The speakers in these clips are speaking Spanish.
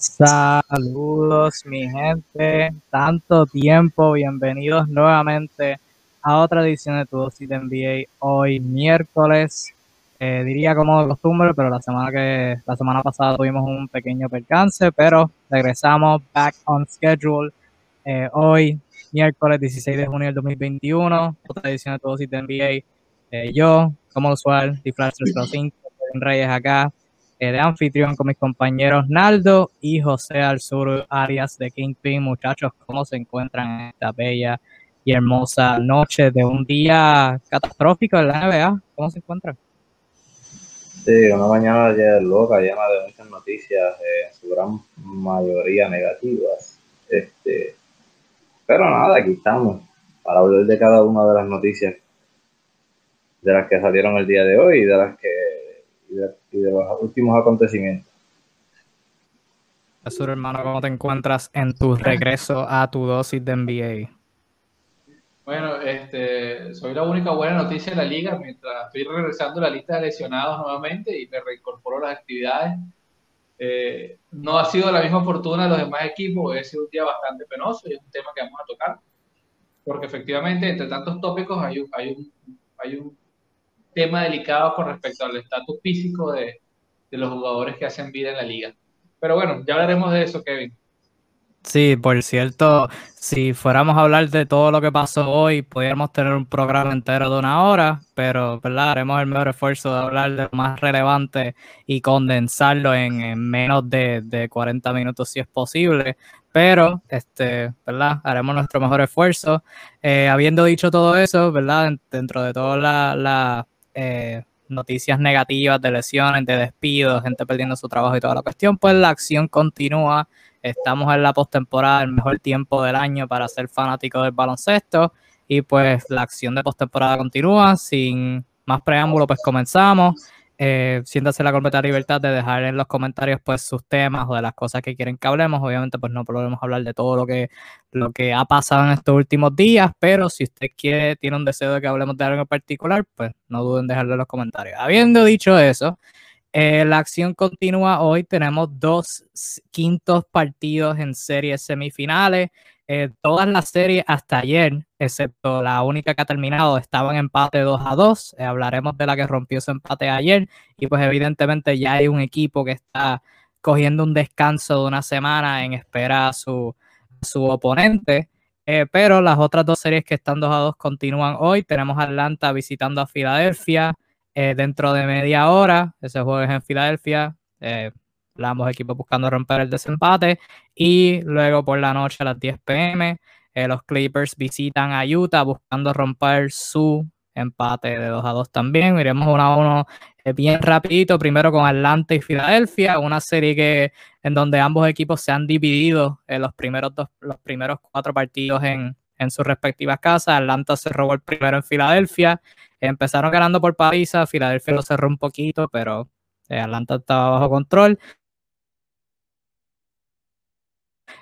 Saludos mi gente, tanto tiempo, bienvenidos nuevamente a otra edición de Tu Dosis de NBA, hoy miércoles, eh, diría como de costumbre, pero la semana que la semana pasada tuvimos un pequeño percance, pero regresamos back on schedule, eh, hoy miércoles 16 de junio del 2021, otra edición de Tu Dosis de NBA, eh, yo, como usual, Flash 305, Reyes acá, eh, de anfitrión con mis compañeros Naldo y José Alzuru Arias de Kingpin. Muchachos, ¿cómo se encuentran en esta bella y hermosa noche de un día catastrófico en la NBA? ¿Cómo se encuentran? Sí, una mañana ayer loca, llena de muchas noticias, en su gran mayoría negativas. Este, pero nada, aquí estamos para hablar de cada una de las noticias de las que salieron el día de hoy y de las que los últimos acontecimientos. Azur, hermano, ¿cómo te encuentras en tu regreso a tu dosis de NBA? Bueno, este, soy la única buena noticia de la liga mientras estoy regresando a la lista de lesionados nuevamente y me reincorporo a las actividades. Eh, no ha sido la misma fortuna de los demás equipos, ha sido un día bastante penoso y es un tema que vamos a tocar, porque efectivamente entre tantos tópicos hay hay un, hay un tema delicado con respecto al estatus físico de, de los jugadores que hacen vida en la liga. Pero bueno, ya hablaremos de eso, Kevin. Sí, por cierto, si fuéramos a hablar de todo lo que pasó hoy, podríamos tener un programa entero de una hora, pero ¿verdad? haremos el mejor esfuerzo de hablar de lo más relevante y condensarlo en, menos de, de, 40 minutos si es posible. Pero, este, ¿verdad? Haremos nuestro mejor esfuerzo. Eh, habiendo dicho todo eso, ¿verdad? Dentro de toda la, la eh, noticias negativas de lesiones, de despidos, gente perdiendo su trabajo y toda la cuestión, pues la acción continúa. Estamos en la postemporada, el mejor tiempo del año para ser fanático del baloncesto. Y pues la acción de postemporada continúa. Sin más preámbulo, pues comenzamos eh, siéntase la completa libertad de dejar en los comentarios pues sus temas o de las cosas que quieren que hablemos. Obviamente pues no podemos hablar de todo lo que, lo que ha pasado en estos últimos días, pero si usted quiere, tiene un deseo de que hablemos de algo en particular, pues no duden en dejarlo en los comentarios. Habiendo dicho eso, eh, la acción continúa hoy. Tenemos dos quintos partidos en series semifinales. Eh, todas las series hasta ayer, excepto la única que ha terminado, estaban empate 2 a 2. Eh, hablaremos de la que rompió su empate ayer. Y pues evidentemente ya hay un equipo que está cogiendo un descanso de una semana en espera a su, su oponente. Eh, pero las otras dos series que están 2 a 2 continúan hoy. Tenemos Atlanta visitando a Filadelfia dentro de media hora. Ese juego en Filadelfia ambos equipos buscando romper el desempate. Y luego por la noche a las 10 pm, eh, los Clippers visitan a Utah buscando romper su empate de 2 a 2 también. Iremos uno a uno eh, bien rapidito, primero con Atlanta y Filadelfia, una serie que en donde ambos equipos se han dividido en los primeros dos, los primeros cuatro partidos en, en sus respectivas casas. Atlanta se robó el primero en Filadelfia. Empezaron ganando por paliza, Filadelfia lo cerró un poquito, pero eh, Atlanta estaba bajo control.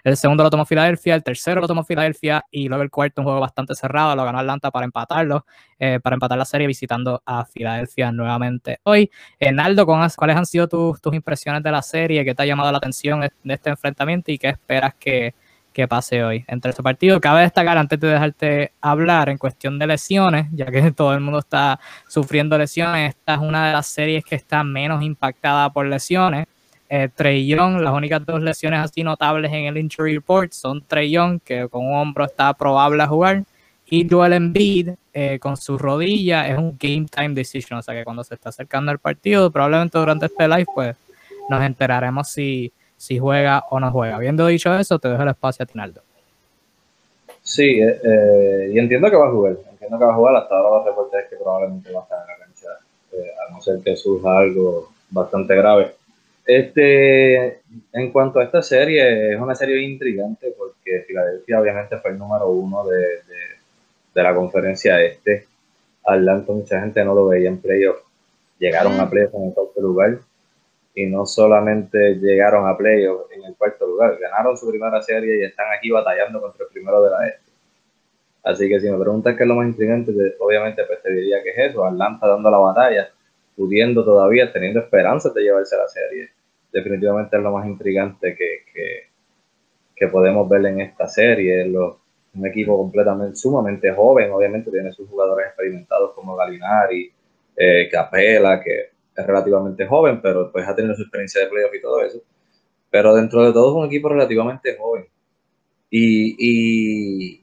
El segundo lo tomó Filadelfia, el tercero lo tomó Filadelfia y luego el cuarto, un juego bastante cerrado, lo ganó Atlanta para empatarlo, eh, para empatar la serie visitando a Filadelfia nuevamente hoy. Enaldo, ¿cuáles han sido tus, impresiones de la serie? ¿Qué te ha llamado la atención de este enfrentamiento y qué esperas que, que pase hoy entre este partido? Cabe destacar, antes de dejarte hablar, en cuestión de lesiones, ya que todo el mundo está sufriendo lesiones, esta es una de las series que está menos impactada por lesiones eh, Trey Young, las únicas dos lesiones así notables en el injury report son Trey Young, que con un hombro está probable a jugar, y Joel Embiid eh, con su rodilla es un game time decision, o sea que cuando se está acercando el partido, probablemente durante este live, pues nos enteraremos si, si juega o no juega. Habiendo dicho eso, te dejo el espacio a Tinaldo. Sí, eh, eh, y entiendo que va a jugar, entiendo que va a jugar, hasta ahora los reportes que probablemente va a estar en la cancha, a no ser que surja algo bastante grave. Este, en cuanto a esta serie, es una serie intrigante porque Filadelfia obviamente fue el número uno de, de, la conferencia este. Atlanta mucha gente no lo veía en playoff. Llegaron a playoff en el cuarto lugar y no solamente llegaron a playoff en el cuarto lugar, ganaron su primera serie y están aquí batallando contra el primero de la este. Así que si me preguntas qué es lo más intrigante, obviamente pues te diría que es eso, Atlanta dando la batalla, pudiendo todavía, teniendo esperanzas de llevarse la serie definitivamente es lo más intrigante que, que, podemos ver en esta serie. un equipo completamente, sumamente joven, obviamente tiene sus jugadores experimentados como Galinari, eh, Capela, que es relativamente joven, pero pues ha tenido su experiencia de playoff y todo eso. Pero dentro de todo es un equipo relativamente joven. Y,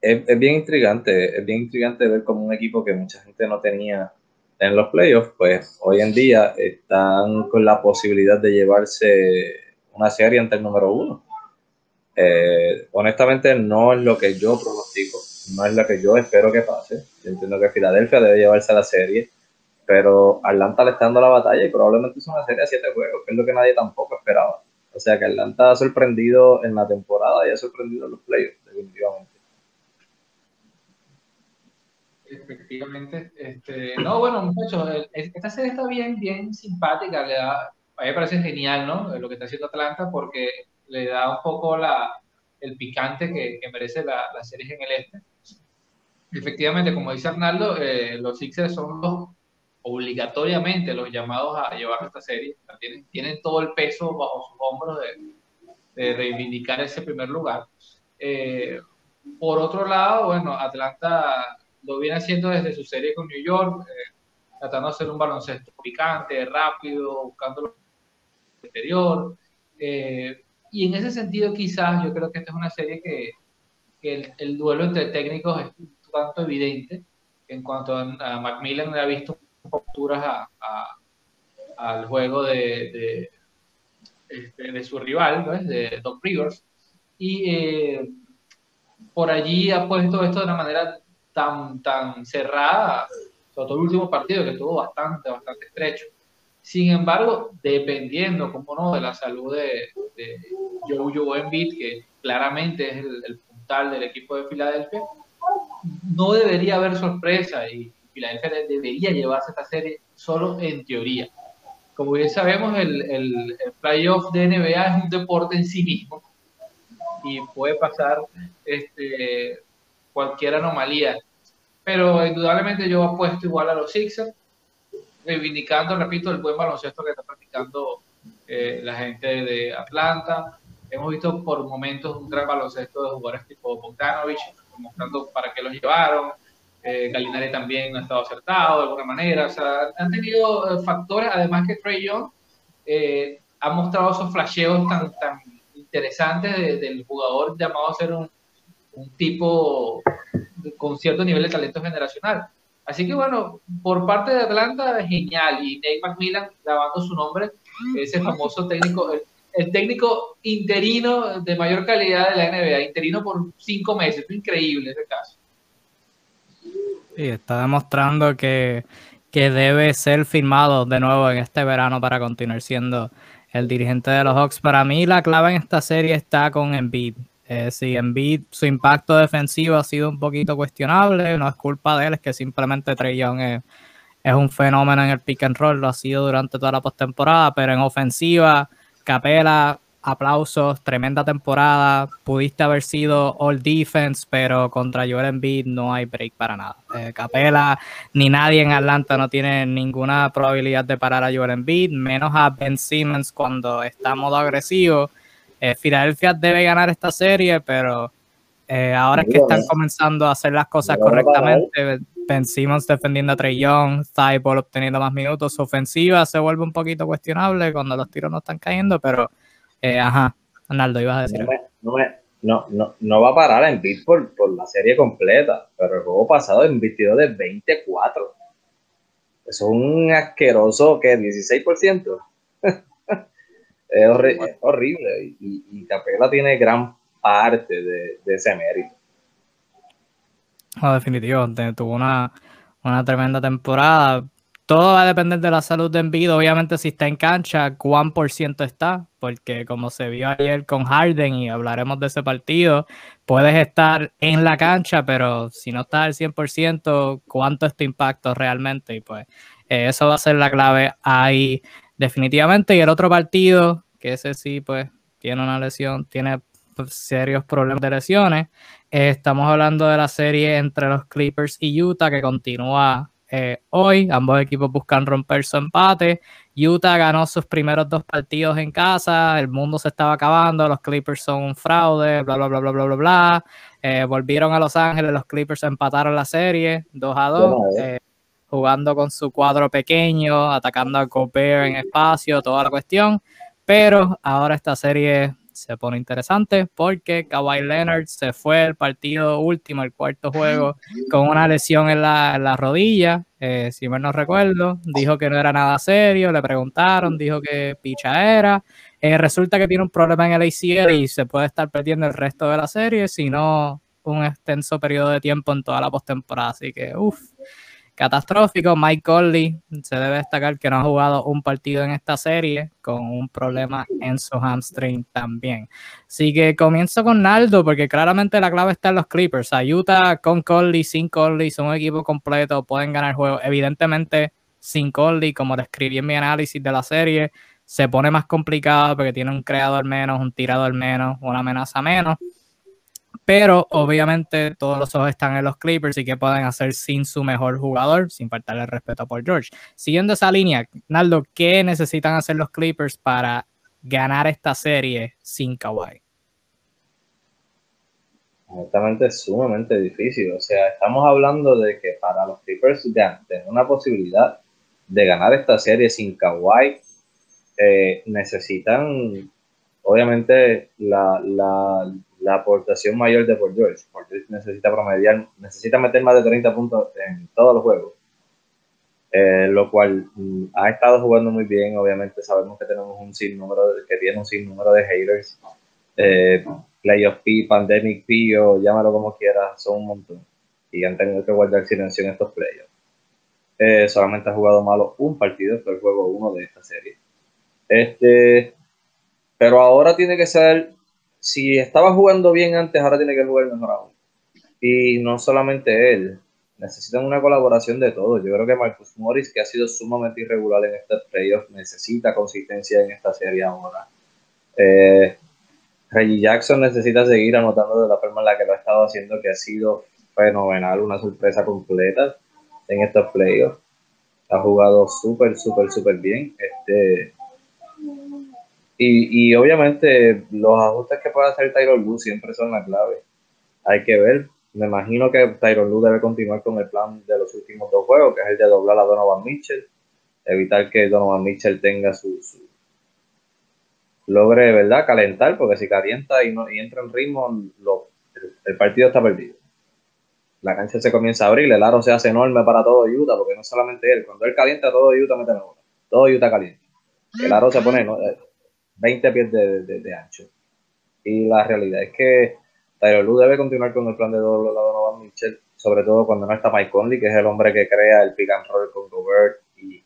es, bien intrigante, es bien intrigante ver como un equipo que mucha gente no tenía en los playoffs, pues hoy en día están con la posibilidad de llevarse una serie ante el número uno. Eh, honestamente no es lo que yo pronostico, no es lo que yo espero que pase. Yo entiendo que Filadelfia debe llevarse la serie, pero Atlanta le está dando la batalla y probablemente es una serie de siete juegos, que es lo que nadie tampoco esperaba. O sea que Atlanta ha sorprendido en la temporada y ha sorprendido en los playoffs, definitivamente. Efectivamente. Este, no, bueno, muchachos, esta serie está bien, bien simpática. Le da, a mí me parece genial, ¿no? Lo que está haciendo Atlanta porque le da un poco la, el picante que, que merece la, la, serie en el este. Efectivamente, como dice Arnaldo, eh, los Sixers son los obligatoriamente los llamados a llevar esta serie. Tienen, tienen todo el peso bajo sus hombros de, de reivindicar ese primer lugar. Eh, por otro lado, bueno, Atlanta lo viene haciendo desde su serie con New York, eh, tratando de hacer un baloncesto picante, rápido, buscando lo exterior. Eh, y en ese sentido, quizás yo creo que esta es una serie que, que el, duelo entre técnicos es un tanto evidente. En cuanto a, Macmillan, ha visto posturas a, al juego de, de, este, de su rival, de Doc Rivers. Y eh, por allí ha puesto esto de una manera tan, tan cerrada, sobre todo el último partido que estuvo bastante, bastante estrecho. Sin embargo, dependiendo, como no, de la salud de, de Joe Embiid, que claramente es el, puntal del equipo de Filadelfia, no debería haber sorpresa y Filadelfia debería llevarse esta serie solo en teoría. Como bien sabemos, el, el, el playoff de NBA es un deporte en sí mismo y puede pasar este, cualquier anomalía pero indudablemente yo apuesto igual a los Sixers, reivindicando, repito, el buen baloncesto que está practicando eh, la gente de Atlanta. Hemos visto por momentos un gran baloncesto de jugadores tipo Bogdanovich, mostrando para qué los llevaron. Eh, Galinari también ha estado acertado de alguna manera. O sea, han tenido eh, factores, además que Trey Young eh, ha mostrado esos flasheos tan, tan interesantes del jugador llamado a ser un, un tipo con cierto nivel de talento generacional. Así que bueno, por parte de Atlanta, genial. Y Nate McMillan, lavando su nombre, ese famoso técnico, el, técnico interino de mayor calidad de la NBA, interino por cinco meses, es increíble ese caso. Sí, está demostrando que, que debe ser firmado de nuevo en este verano para continuar siendo el dirigente de los Hawks. Para mí la clave en esta serie está con Embiid. Eh, si Embiid, su impacto defensivo ha sido un poquito cuestionable, no es culpa de él, es que simplemente Trey Young es, un fenómeno en el pick and roll, lo ha sido durante toda la postemporada, pero en ofensiva, Capela, aplausos, tremenda temporada, pudiste haber sido all defense, pero contra Joel Embiid no hay break para nada. Eh, Capela ni nadie en Atlanta no tiene ninguna probabilidad de parar a Joel Embiid, menos a Ben Simmons cuando está modo agresivo eh, Filadelfia debe ganar esta serie, pero eh, ahora es que están comenzando a hacer las cosas correctamente. Ben Simmons defendiendo a Trey Young, Thibault obteniendo más minutos. Su ofensiva se vuelve un poquito cuestionable cuando los tiros no están cayendo, pero eh, ajá, Arnaldo, ibas a decir. No, no, no, va a parar en beat por, por, la serie completa, pero el juego pasado en de 24. Eso es un asqueroso que 16%. Es, horrible y, Capela tiene gran parte de, ese mérito. No, definitivo, tuvo una, tremenda temporada. Todo va a depender de la salud de Envid. Obviamente, si está en cancha, cuán por ciento está, porque como se vio ayer con Harden y hablaremos de ese partido, puedes estar en la cancha, pero si no estás al 100%, ¿cuánto es tu impacto realmente? Y pues eh, eso va a ser la clave ahí definitivamente. Y el otro partido, que ese sí, pues, tiene una lesión, tiene pues, serios problemas de lesiones. Eh, estamos hablando de la serie entre los Clippers y Utah, que continúa eh, hoy. Ambos equipos buscan romper su empate. Utah ganó sus primeros dos partidos en casa. El mundo se estaba acabando. Los Clippers son un fraude. Bla, bla, bla, bla, bla, bla, bla. Eh, volvieron a Los Ángeles. Los Clippers empataron la serie 2 a 2. Jugando con su cuadro pequeño, atacando a Gobert en espacio, toda la cuestión. Pero ahora esta serie se pone interesante porque Kawhi Leonard se fue el partido último, el cuarto juego, con una lesión en la, rodilla, eh, si mal no recuerdo, dijo que no era nada serio, le preguntaron, dijo que picha era, eh, resulta que tiene un problema en el ACL y se puede estar perdiendo el resto de la serie, si no un extenso periodo de tiempo en toda la postemporada, así que uff catastrófico. Mike Conley se debe destacar que no ha jugado un partido en esta serie con un problema en su hamstring también. Así que comienzo con Naldo porque claramente la clave está en los Clippers. Utah con Conley, sin Conley, son un equipo completo, pueden ganar el juego. Evidentemente, sin Conley, como describí en mi análisis de la serie, se pone más complicado porque tiene un creador menos, un tirador menos, una amenaza menos pero obviamente todos los ojos están en los Clippers y qué pueden hacer sin su mejor jugador, sin faltarle respeto a Paul George. Siguiendo esa línea, Naldo, ¿qué necesitan hacer los Clippers para ganar esta serie sin Kawhi? Honestamente es sumamente difícil. O sea, estamos hablando de que para los Clippers tener una posibilidad de ganar esta serie sin Kawhi, eh, necesitan obviamente la, la aportación mayor de Paul George. Paul George necesita promediar, necesita meter más de 30 puntos en todos los juegos. Eh, lo cual mm, ha estado jugando muy bien. Obviamente sabemos que tenemos un sinnúmero, que tiene un sinnúmero de haters. Eh, Playoff P, Pandemic P, o llámalo como quieras, son un montón. Y han tenido que guardar silencio en estos playoffs. Eh, solamente ha jugado malo un partido, fue el juego uno de esta serie. Este, pero ahora tiene que ser si estaba jugando bien antes, ahora tiene que jugar mejor aún. Y no solamente él, necesitan una colaboración de todos. Yo creo que Marcus Morris, que ha sido sumamente irregular en este playoff, necesita consistencia en esta serie ahora. Eh, Reggie Jackson necesita seguir anotando de la forma en la que lo ha estado haciendo, que ha sido fenomenal, una sorpresa completa en estos playoffs. Ha jugado súper, súper, súper bien. Este, y, y, obviamente los ajustes que puede hacer Tyron Lue siempre son la clave. Hay que ver. Me imagino que Tyron Lue debe continuar con el plan de los últimos dos juegos, que es el de doblar a Donovan Mitchell, evitar que Donovan Mitchell tenga su, logre, ¿verdad?, calentar, porque si calienta y, no, y entra en ritmo, lo, el, partido está perdido. La cancha se comienza a abrir, el aro se hace enorme para todo Utah, porque no solamente él, cuando él calienta, todo Utah mete la bola. Todo Utah calienta. El aro se pone, 20 pies de, ancho. Y la realidad es que Tyler Lue debe continuar con el plan de doble lado Donovan Mitchell, sobre todo cuando no está Mike Conley, que es el hombre que crea el pick and roll con Gobert y,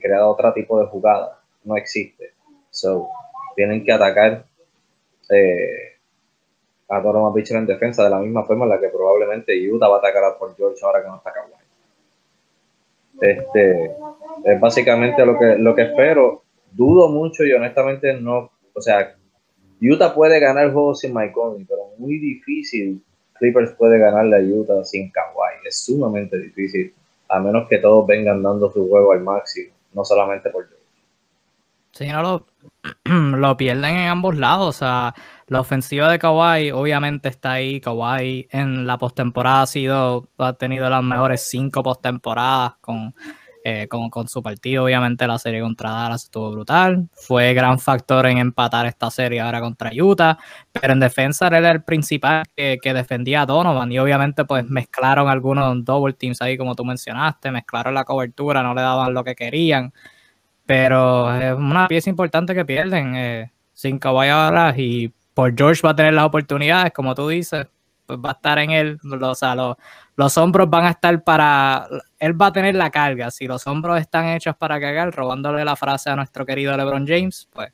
crea otro tipo de jugada. No existe. So, tienen que atacar eh, a Donovan Mitchell en defensa de la misma forma en la que probablemente Utah va a atacar a Paul George ahora que no está Kawhi. Este, es básicamente lo que, lo que espero dudo mucho y honestamente no, o sea, Utah puede ganar el juego sin Mike Conley, pero muy difícil Clippers puede ganarle a Utah sin Kawhi, es sumamente difícil, a menos que todos vengan dando su juego al máximo, no solamente por. Sí, no lo, lo pierden en ambos lados, o sea, la ofensiva de Kawhi obviamente está ahí. Kawhi en la postemporada ha sido, ha tenido las mejores cinco postemporadas con eh, con, su partido. Obviamente la serie contra Dallas estuvo brutal. Fue gran factor en empatar esta serie ahora contra Utah. Pero en defensa era el principal que, defendía a Donovan. Y obviamente pues mezclaron algunos double teams ahí como tú mencionaste. Mezclaron la cobertura, no le daban lo que querían. Pero es una pieza importante que pierden eh, sin Kawhi ahora. Y por George va a tener las oportunidades, como tú dices. Pues va a estar en él. O sea, los hombros van a estar para. Él va a tener la carga. Si los hombros están hechos para cagar, robándole la frase a nuestro querido LeBron James, pues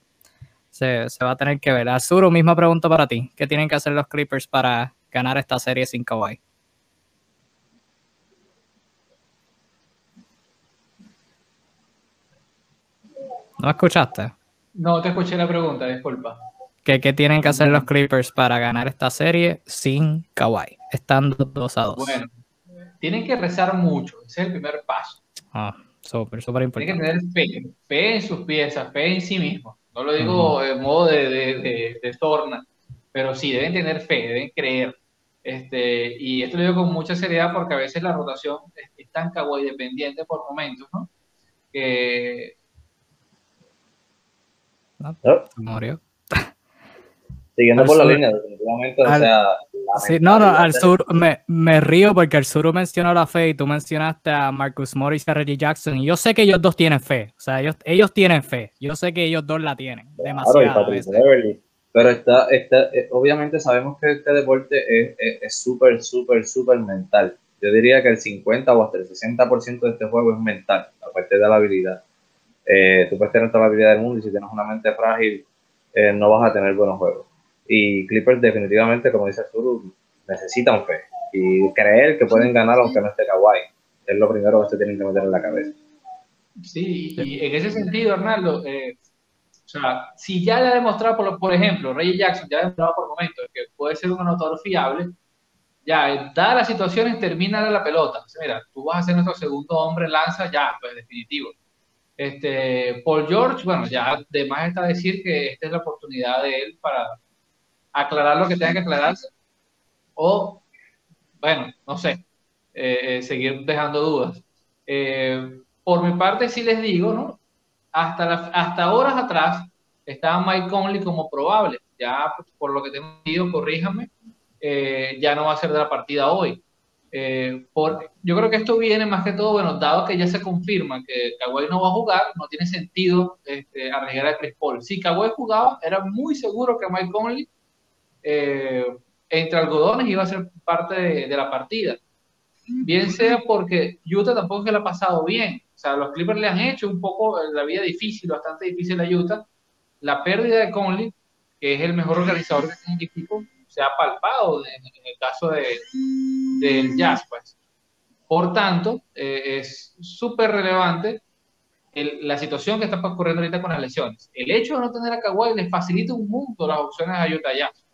se, va a tener que ver. Azuro, misma pregunta para ti. ¿Qué tienen que hacer los Clippers para ganar esta serie sin Kawhi? ¿No escuchaste? No, te escuché la pregunta, disculpa. ¿Qué, ¿Qué, tienen que hacer los Clippers para ganar esta serie sin Kawhi? estando 2 a 2. Bueno, tienen que rezar mucho, ese es el primer paso. Ah, súper, súper importante. Tienen que tener fe, fe en sus piezas, fe en sí mismos. No lo digo en modo de, de, de, torna, pero sí, deben tener fe, deben creer. Este, y esto lo digo con mucha seriedad porque a veces la rotación es, tan kawaii dependiente por momentos, ¿no? Que... No, murió. Siguiendo por la línea, definitivamente, o sea... Sí, no, no, al sur, me, me, río porque al sur mencionó la fe y tú mencionaste a Marcus Morris y a Reggie Jackson. Y yo sé que ellos dos tienen fe, o sea, ellos, ellos tienen fe. Yo sé que ellos dos la tienen. demasiado. Pero está, está, eh, obviamente sabemos que este deporte es súper, súper, súper mental. Yo diría que el 50 o hasta el 60% de este juego es mental, aparte de la habilidad. Eh, tú puedes tener toda la habilidad del mundo y si tienes una mente frágil, eh, no vas a tener buenos juegos. Y Clippers definitivamente, como dice Zuru, necesitan fe y creer que pueden ganar aunque no esté Kawhi. Es lo primero que se tienen que meter en la cabeza. Sí, y en ese sentido, Arnaldo, eh, o sea, si ya le ha demostrado, por, por ejemplo, Ray Jackson ya ha demostrado por momentos que puede ser un anotador fiable, ya, dadas las situaciones, termina la pelota. Sea, mira, tú vas a ser nuestro segundo hombre lanza, ya, pues definitivo. Este, Paul George, bueno, ya además está decir que esta es la oportunidad de él para aclarar lo que tenga que aclararse o, bueno, no sé, eh, eh, seguir dejando dudas. Eh, por mi parte, sí les digo, ¿no? Hasta, hasta horas atrás estaba Mike Conley como probable. Ya, por lo que tengo entendido, corríjame, ya no va a ser de la partida hoy. por, yo creo que esto viene más que todo, bueno, dado que ya se confirma que Kawhi no va a jugar, no tiene sentido este, arriesgar a Chris Paul. Si Kawhi jugaba, era muy seguro que Mike Conley eh, entre algodones iba a ser parte de, la partida. Bien sea porque Utah tampoco se le ha pasado bien. O sea, los Clippers le han hecho un poco la vida difícil, bastante difícil a Utah. La pérdida de Conley, que es el mejor organizador que tiene el equipo, se ha palpado en, el caso de, del Jazz, pues. Por tanto, eh, es súper relevante la situación que está ocurriendo ahorita con las lesiones. El hecho de no tener a Kawhi les facilita un mundo las opciones a Utah Jazz.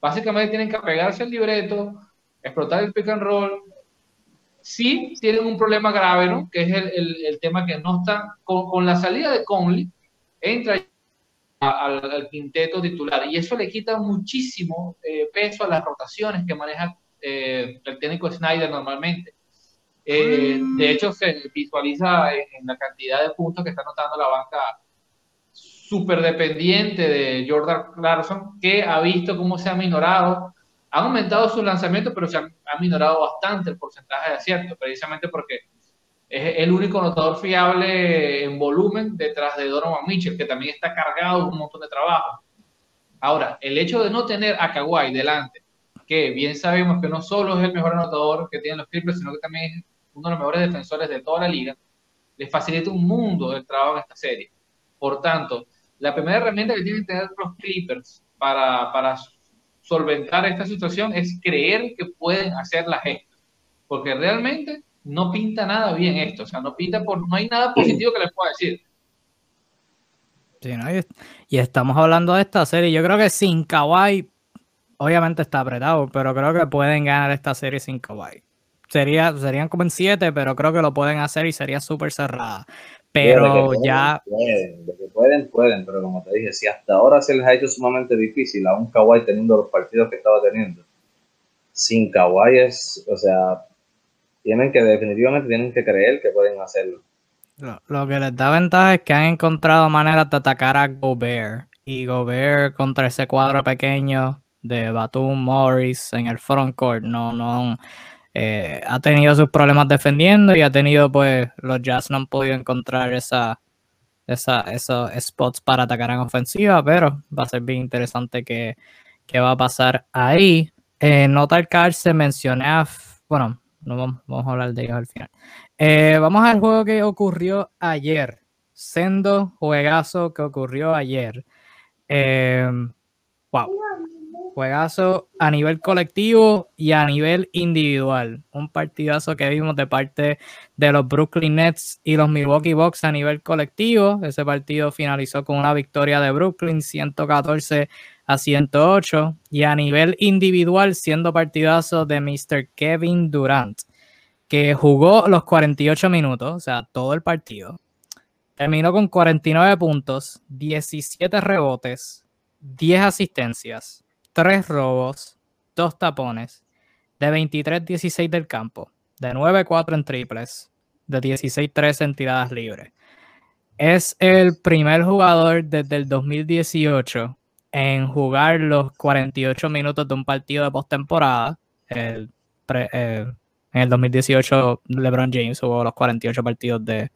Básicamente tienen que apegarse al libreto, explotar el pick and roll. Sí tienen un problema grave, ¿no? Que es el, tema que no está, con, la salida de Conley, entra al, quinteto titular y eso le quita muchísimo eh, peso a las rotaciones que maneja eh, el técnico Snyder normalmente. Eh, de hecho, se visualiza en, la cantidad de puntos que está anotando la banca súper dependiente de Jordan Clarkson, que ha visto cómo se ha minorado. Ha aumentado su lanzamiento, pero se ha, minorado bastante el porcentaje de acierto, precisamente porque es el único anotador fiable en volumen detrás de Donovan Mitchell, que también está cargado de un montón de trabajo. Ahora, el hecho de no tener a Kawhi delante, que bien sabemos que no solo es el mejor anotador que tienen los Clippers, sino que también es uno de los mejores defensores de toda la liga, les facilita un mundo el trabajo en esta serie. Por tanto, la primera herramienta que tienen que tener los Clippers para, solventar esta situación es creer que pueden hacer la gesta. Porque realmente no pinta nada bien esto. O sea, no pinta por. No hay nada positivo que les pueda decir. Sí, ¿no? y, estamos hablando de esta serie. Yo creo que sin Kawhi, obviamente está apretado, pero creo que pueden ganar esta serie sin Kawhi. Sería, serían como en siete, pero creo que lo pueden hacer y sería súper cerrada. Pero ya. Pueden, de que pueden, pueden, pero como te dije, si hasta ahora se les ha hecho sumamente difícil a un Kawhi teniendo los partidos que estaba teniendo, sin Kawhi es, o sea, tienen que definitivamente tienen que creer que pueden hacerlo. Lo, que les da ventaja es que han encontrado maneras de atacar a Gobert. Y Gobert contra ese cuadro pequeño de Batum Morris en el frontcourt no, no, eh, ha tenido sus problemas defendiendo y ha tenido, pues, los Jazz no han podido encontrar esa, esa, esos spots para atacar en ofensiva, pero va a ser bien interesante qué, va a pasar ahí. Eh, nota el se mencioné a, bueno, no vamos, a hablar de ellos al final. Eh, vamos al juego que ocurrió ayer. Sendo juegazo que ocurrió ayer. wow Juegazo a nivel colectivo y a nivel individual. Un partidazo que vimos de parte de los Brooklyn Nets y los Milwaukee Bucks a nivel colectivo. Ese partido finalizó con una victoria de Brooklyn 114 a 108 y a nivel individual siendo partidazo de Mr. Kevin Durant. que jugó los 48 minutos, o sea, todo el partido. Terminó con 49 puntos, 17 rebotes, 10 asistencias, 3 robos, 2 tapones, de 23-16 del campo, de 9-4 en triples, de 16-3 en tiradas libres. Es el primer jugador desde el 2018 en jugar los 48 minutos de un partido de postemporada. El, eh, en el 2018 LeBron James jugó los 48 partidos de,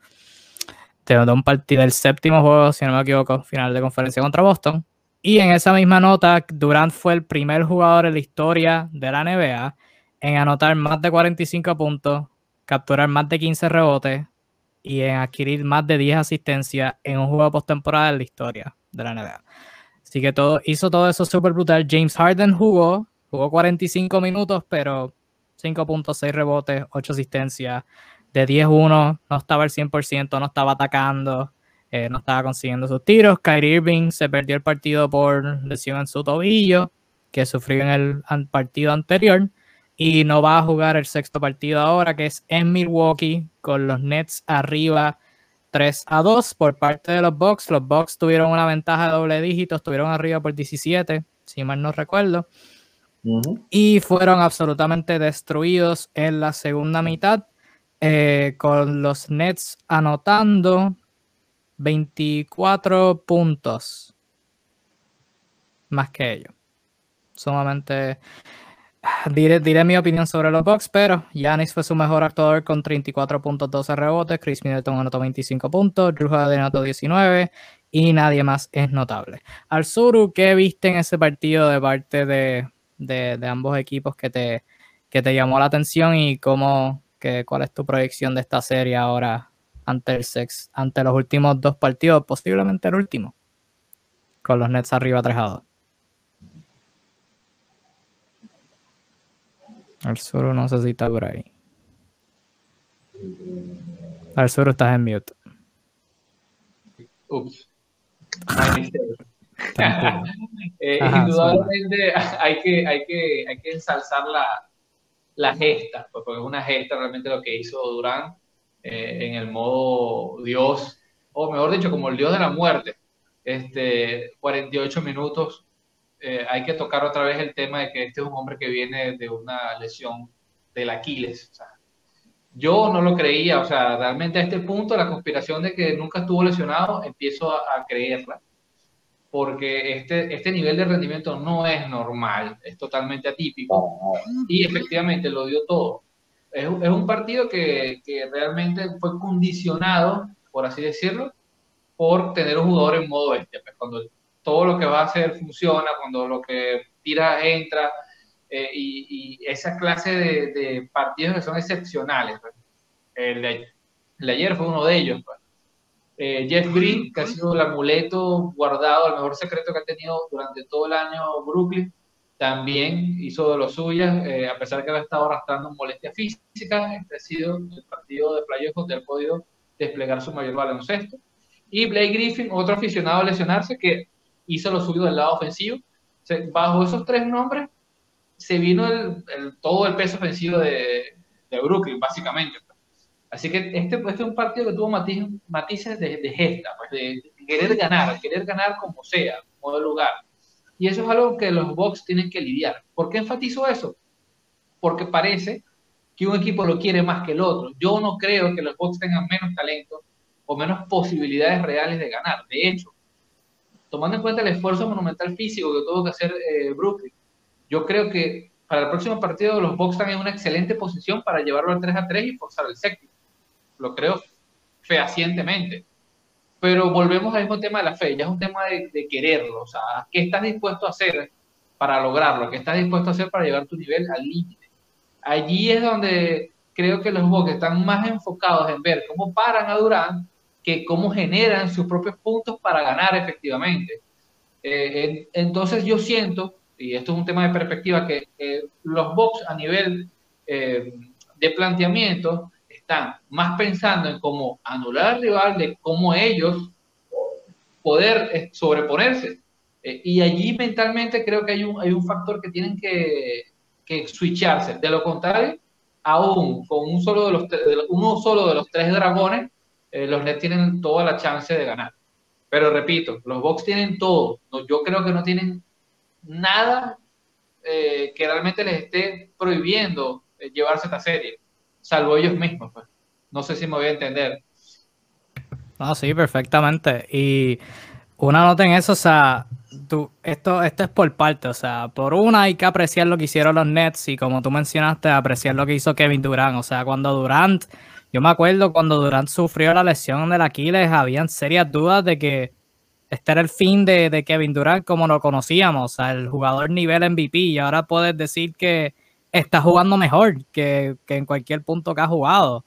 de un partido del séptimo juego, si no me equivoco, final de conferencia contra Boston. Y en esa misma nota, Durant fue el primer jugador en la historia de la NBA en anotar más de 45 puntos, capturar más de 15 rebotes y en adquirir más de 10 asistencias en un juego postemporada en la historia de la NBA. Así que todo, hizo todo eso súper brutal. James Harden jugó, jugó 45 minutos, pero 5.6 rebotes, 8 asistencias. De 10-1 no estaba al 100%, no estaba atacando, eh, no estaba consiguiendo sus tiros. Kyrie Irving se perdió el partido por lesión en su tobillo, que sufrió en el partido anterior. Y no va a jugar el sexto partido ahora, que es en Milwaukee, con los Nets arriba 3 a 2 por parte de los Bucks. Los Bucks tuvieron una ventaja de doble dígito, estuvieron arriba por 17, si mal no recuerdo. Y fueron absolutamente destruidos en la segunda mitad, eh, con los Nets anotando 24 puntos más que ellos. Sumamente Diré, diré, mi opinión sobre los Bucks, pero Yanis fue su mejor actuador con 34 puntos, 12 rebotes. Chris Middleton anotó 25 puntos, Drew Holiday anotó 19 y nadie más es notable. Arzuru, ¿qué viste en ese partido de parte de, de, ambos equipos que te, que te llamó la atención y cómo, que, cuál es tu proyección de esta serie ahora ante el Sex, ante los últimos dos partidos, posiblemente el último, con los Nets arriba 3 a 2? Arzuru no sé si está por ahí. Arzuru estás en mute. Ups. eh, indudablemente hay que, hay, que, hay que ensalzar la, la gesta, pues, porque es una gesta realmente lo que hizo Durán eh, en el modo Dios, o mejor dicho, como el Dios de la muerte. Este, 48 minutos eh, hay que tocar otra vez el tema de que este es un hombre que viene de una lesión del Aquiles. yo no lo creía, o sea, realmente a este punto la conspiración de que nunca estuvo lesionado, empiezo a, creerla, porque este, este nivel de rendimiento no es normal, es totalmente atípico, y efectivamente lo dio todo. Es, es un partido que, que realmente fue condicionado, por así decirlo, por tener un jugador en modo bestia. Pues cuando todo lo que va a hacer funciona, cuando lo que tira entra, eh, y, esa clase de, partidos que son excepcionales. Pues. El, de, ayer fue uno de ellos. Pues. Eh, Jeff Green, que ha sido el amuleto guardado, el mejor secreto que ha tenido durante todo el año Brooklyn, también hizo de lo suyo, eh, a pesar de que había estado arrastrando molestias físicas, este ha sido el partido de playoffs donde ha podido desplegar su mayor baloncesto. Y Blake Griffin, otro aficionado a lesionarse, que hizo lo suyo del lado ofensivo. bajo esos tres nombres se vino el, todo el peso ofensivo de, de, Brooklyn, básicamente. Así que este, este es un partido que tuvo matices de, gesta, pues de, querer ganar, querer ganar como sea, como de lugar. Y eso es algo que los Bucks tienen que lidiar. ¿Por qué enfatizo eso? Porque parece que un equipo lo quiere más que el otro. Yo no creo que los Bucks tengan menos talento o menos posibilidades reales de ganar. De hecho, tomando en cuenta el esfuerzo monumental físico que tuvo que hacer eh, Brooklyn, yo creo que para el próximo partido los Bucks están en una excelente posición para llevarlo al 3 a 3 y forzar el séptimo. Lo creo fehacientemente. Pero volvemos al mismo tema de la fe, ya es un tema de, quererlo, o sea, ¿qué estás dispuesto a hacer para lograrlo? ¿Qué estás dispuesto a hacer para llevar tu nivel al límite? Allí es donde creo que los Bucks están más enfocados en ver cómo paran a Durant que cómo generan sus propios puntos para ganar efectivamente. Eh, entonces yo siento, y esto es un tema de perspectiva, que los Bucks a nivel eh, de planteamiento están más pensando en cómo anular al rival, de cómo ellos poder eh, sobreponerse. y allí mentalmente creo que hay un, hay un factor que tienen que, que switcharse. De lo contrario, aún con un solo de los, uno solo de los tres dragones, eh, los Nets tienen toda la chance de ganar. Pero repito, los Bucks tienen todo. yo creo que no tienen nada eh, que realmente les esté prohibiendo eh, llevarse esta serie, salvo ellos mismos. Pues. No sé si me voy a entender. Ah, sí, perfectamente. Y una nota en eso, o sea, tú, esto, esto es por parte, o sea, por una hay que apreciar lo que hicieron los Nets y como tú mencionaste, apreciar lo que hizo Kevin Durant. O sea, cuando Durant, yo me acuerdo cuando Durant sufrió la lesión del Aquiles, habían serias dudas de que este era el fin de, Kevin Durant como lo conocíamos, o sea, el jugador nivel MVP y ahora puedes decir que está jugando mejor que, en cualquier punto que ha jugado.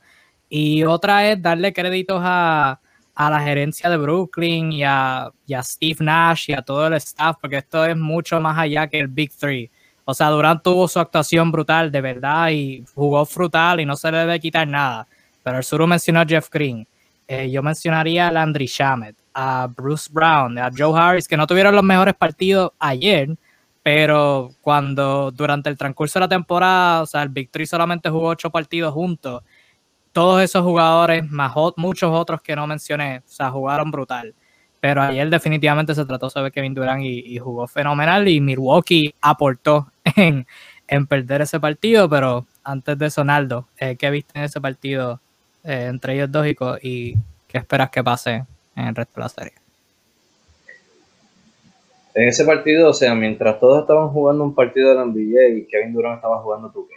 Y otra es darle créditos a, la gerencia de Brooklyn y a, Steve Nash y a todo el staff, porque esto es mucho más allá que el Big Three. O sea, Durant tuvo su actuación brutal, de verdad, y jugó frutal y no se le debe quitar nada. Pero el sur mencionó a Jeff Green. Eh, yo mencionaría a Landry Shamet a Bruce Brown, a Joe Harris, que no tuvieron los mejores partidos ayer, pero cuando durante el transcurso de la temporada, o sea, el Victory solamente jugó ocho partidos juntos, todos esos jugadores, más muchos otros que no mencioné, o sea, jugaron brutal. Pero ayer definitivamente se trató sobre Kevin Durant y, jugó fenomenal y Milwaukee aportó en, perder ese partido, pero antes de eso, Naldo, eh, ¿qué viste en ese partido eh, entre ellos dos y, y qué esperas que pase en el resto de la serie. En ese partido, o sea, mientras todos estaban jugando un partido de la NBA y Kevin Durant estaba jugando 2K.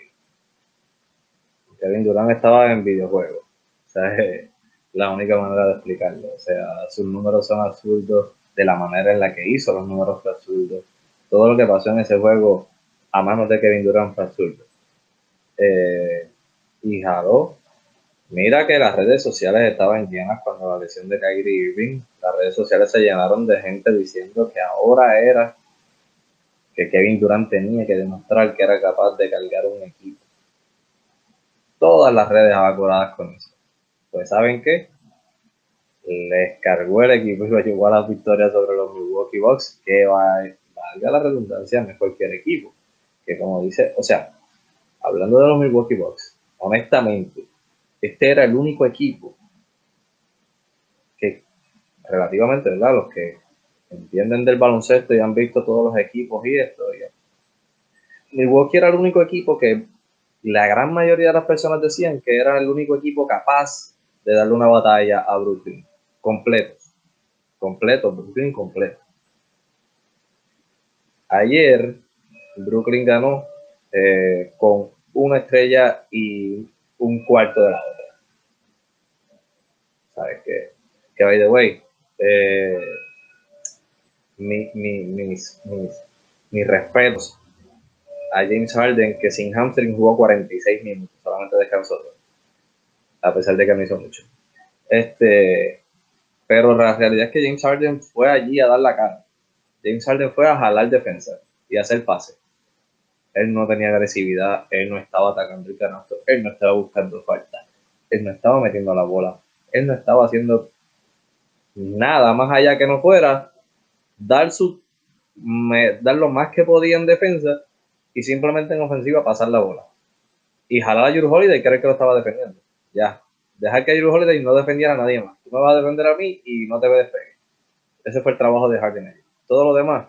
Kevin Durant estaba en videojuegos. O sea, es la única manera de explicarlo. O sea, sus números son absurdos de la manera en la que hizo los números fue absurdo. Todo lo que pasó en ese juego a manos de Kevin Durant fue absurdo. Eh, y jaló Mira que las redes sociales estaban llenas cuando la lesión de Kyrie Irving. Las redes sociales se llenaron de gente diciendo que ahora era que Kevin Durant tenía que demostrar que era capaz de cargar un equipo. Todas las redes evacuadas con eso. Pues ¿saben qué? Les cargó el equipo y lo llevó a la victoria sobre los Milwaukee Bucks, que va, valga la redundancia, mejor que el equipo. Que como dice, o sea, hablando de los Milwaukee Bucks, honestamente, este era el único equipo relativamente, ¿verdad? Los que entienden del baloncesto y han visto todos los equipos y esto. Ya. Milwaukee era el único equipo que la gran mayoría de las personas decían que era el único equipo capaz de darle una batalla a Brooklyn. Completo. Completo, Brooklyn completo. Ayer Brooklyn ganó eh, con una estrella y un cuarto de la otra. ¿Sabes qué? Que, by the way, eh, mis, mis, mis, respetos a James Harden, que sin hamstring jugó 46 minutos, solamente descansó, a pesar de que me hizo mucho. Este, pero la realidad es que James Harden fue allí a dar la cara. James Harden fue a jalar defensa y a hacer pase él no tenía agresividad, él no estaba atacando el canasto, él no estaba buscando falta, él no estaba metiendo la bola, él no estaba haciendo nada más allá que no fuera dar su dar lo más que podía en defensa y simplemente en ofensiva pasar la bola. Y jalar a Drew Holiday y creer que lo estaba defendiendo. Ya. Dejar que Drew Holiday no defendiera a nadie más. Tú me vas a defender a mí y no te me despegue. Ese fue el trabajo de Harden. Todo lo demás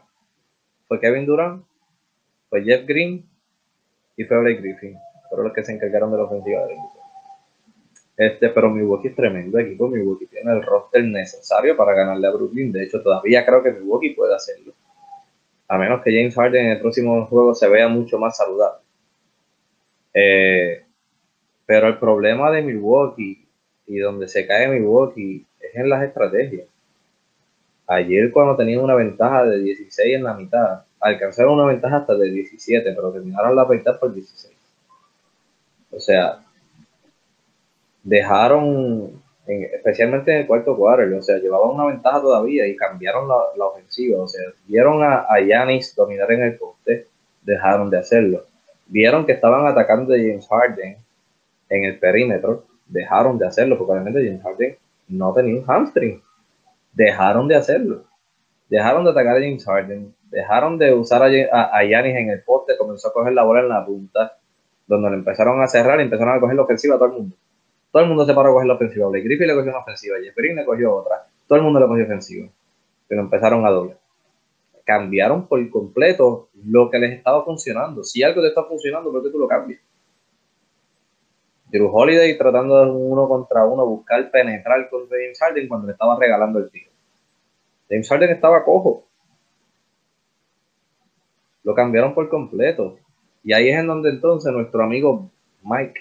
fue Kevin Durant fue Jeff Green y fue Blake Griffin. Fueron los que se encargaron de la ofensiva del equipo. Este, pero Milwaukee es tremendo equipo. Milwaukee tiene el roster necesario para ganarle a Brooklyn. De hecho, todavía creo que Milwaukee puede hacerlo. A menos que James Harden en el próximo juego se vea mucho más saludable. Eh, pero el problema de Milwaukee y donde se cae Milwaukee es en las estrategias. Ayer cuando tenían una ventaja de 16 en la mitad, alcanzaron una ventaja hasta de 17, pero terminaron la mitad por 16. O sea, dejaron, especialmente en el cuarto cuadro, o sea, llevaban una ventaja todavía y cambiaron la, ofensiva. O sea, vieron a, Yanis dominar en el poste, dejaron de hacerlo. Vieron que estaban atacando a James Harden en el perímetro, dejaron de hacerlo, porque obviamente James Harden no tenía un hamstring. Dejaron de hacerlo. Dejaron de atacar a James Harden dejaron de usar a, Yanis en el poste, comenzó a coger la bola en la punta. donde le empezaron a cerrar y empezaron a coger la ofensiva a todo el mundo. Todo el mundo se paró a coger la ofensiva. Blake Griffin le cogió una ofensiva, Jeff Green le cogió otra. Todo el mundo le cogió ofensiva. Pero empezaron a doble. Cambiaron por completo lo que les estaba funcionando. Si algo te está funcionando, ¿por qué tú lo cambias? Drew Holiday tratando de uno contra uno buscar penetrar con James Harden cuando le estaba regalando el tiro. James Harden estaba cojo. Lo cambiaron por completo. Y ahí es en donde entonces nuestro amigo Mike,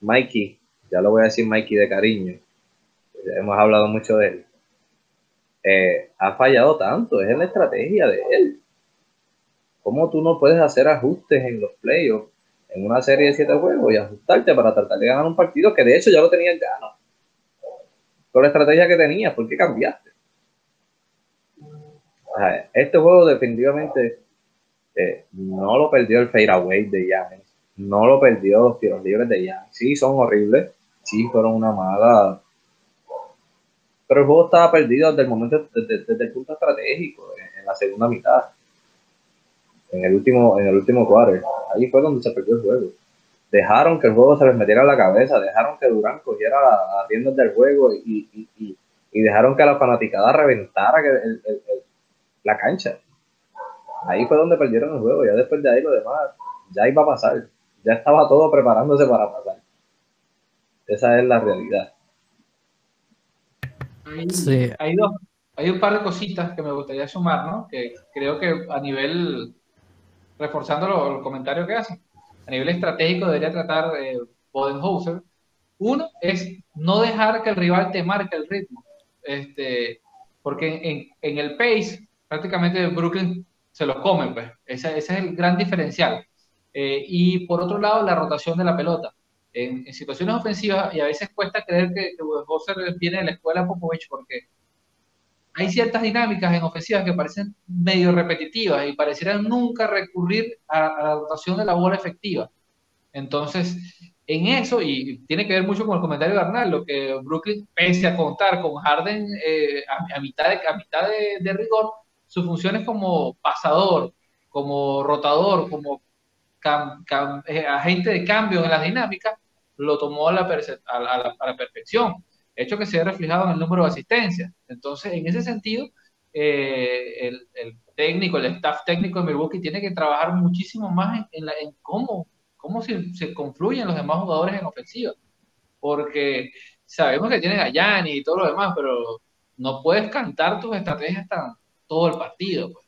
Mikey, ya lo voy a decir Mikey de cariño, hemos hablado mucho de él, eh, ha fallado tanto, es en la estrategia de él. ¿Cómo tú no puedes hacer ajustes en los playoffs en una serie de siete juegos y ajustarte para tratar de ganar un partido que de hecho ya lo tenías gano. Con la estrategia que tenías, ¿por qué cambiaste? este juego definitivamente eh, no lo perdió el fadeaway de Giannis, no lo perdió los tiros libres de Giannis. Sí, son horribles, sí, fueron una mala... Pero el juego estaba perdido desde el momento, desde, el punto estratégico, en la segunda mitad en el último, en el último quarter. Ahí fue donde se perdió el juego. Dejaron que el juego se les metiera en la cabeza, dejaron que Durán cogiera las riendas del juego y, y, y, dejaron que la fanaticada reventara la cancha. Ahí fue donde perdieron el juego. Ya después de ahí lo demás, ya iba a pasar. Ya estaba todo preparándose para pasar. Esa es la realidad. Sí. Hay, dos, hay un par de cositas que me gustaría sumar, ¿no? Que creo que a nivel reforzando los comentarios que hacen. A nivel estratégico debería tratar eh, Bodenhauser. Uno es no dejar que el rival te marque el ritmo. Este, porque en, en el pace, prácticamente Brooklyn se lo come, pues. Ese, ese es el gran diferencial. Eh, y por otro lado, la rotación de la pelota. En, en, situaciones ofensivas, y a veces cuesta creer que, que viene de la escuela Popovich, porque hay ciertas dinámicas en ofensivas que parecen medio repetitivas y parecieran nunca recurrir a, la rotación de la bola efectiva. Entonces, en eso, y tiene que ver mucho con el comentario de Arnaldo, que Brooklyn, pese a contar con Harden eh, a, mitad, de, a mitad de, rigor, su función es como pasador, como rotador, como eh, agente de cambio en las dinámicas, lo tomó a la, a la perfección hecho que se ve reflejado en el número de asistencias. Entonces, en ese sentido, eh, el, técnico, el staff técnico de Milwaukee tiene que trabajar muchísimo más en, cómo, cómo se, confluyen los demás jugadores en ofensiva. Porque sabemos que tienen a Yanni y todo lo demás, pero no puedes cantar tus estrategias tan, todo el partido. Pues.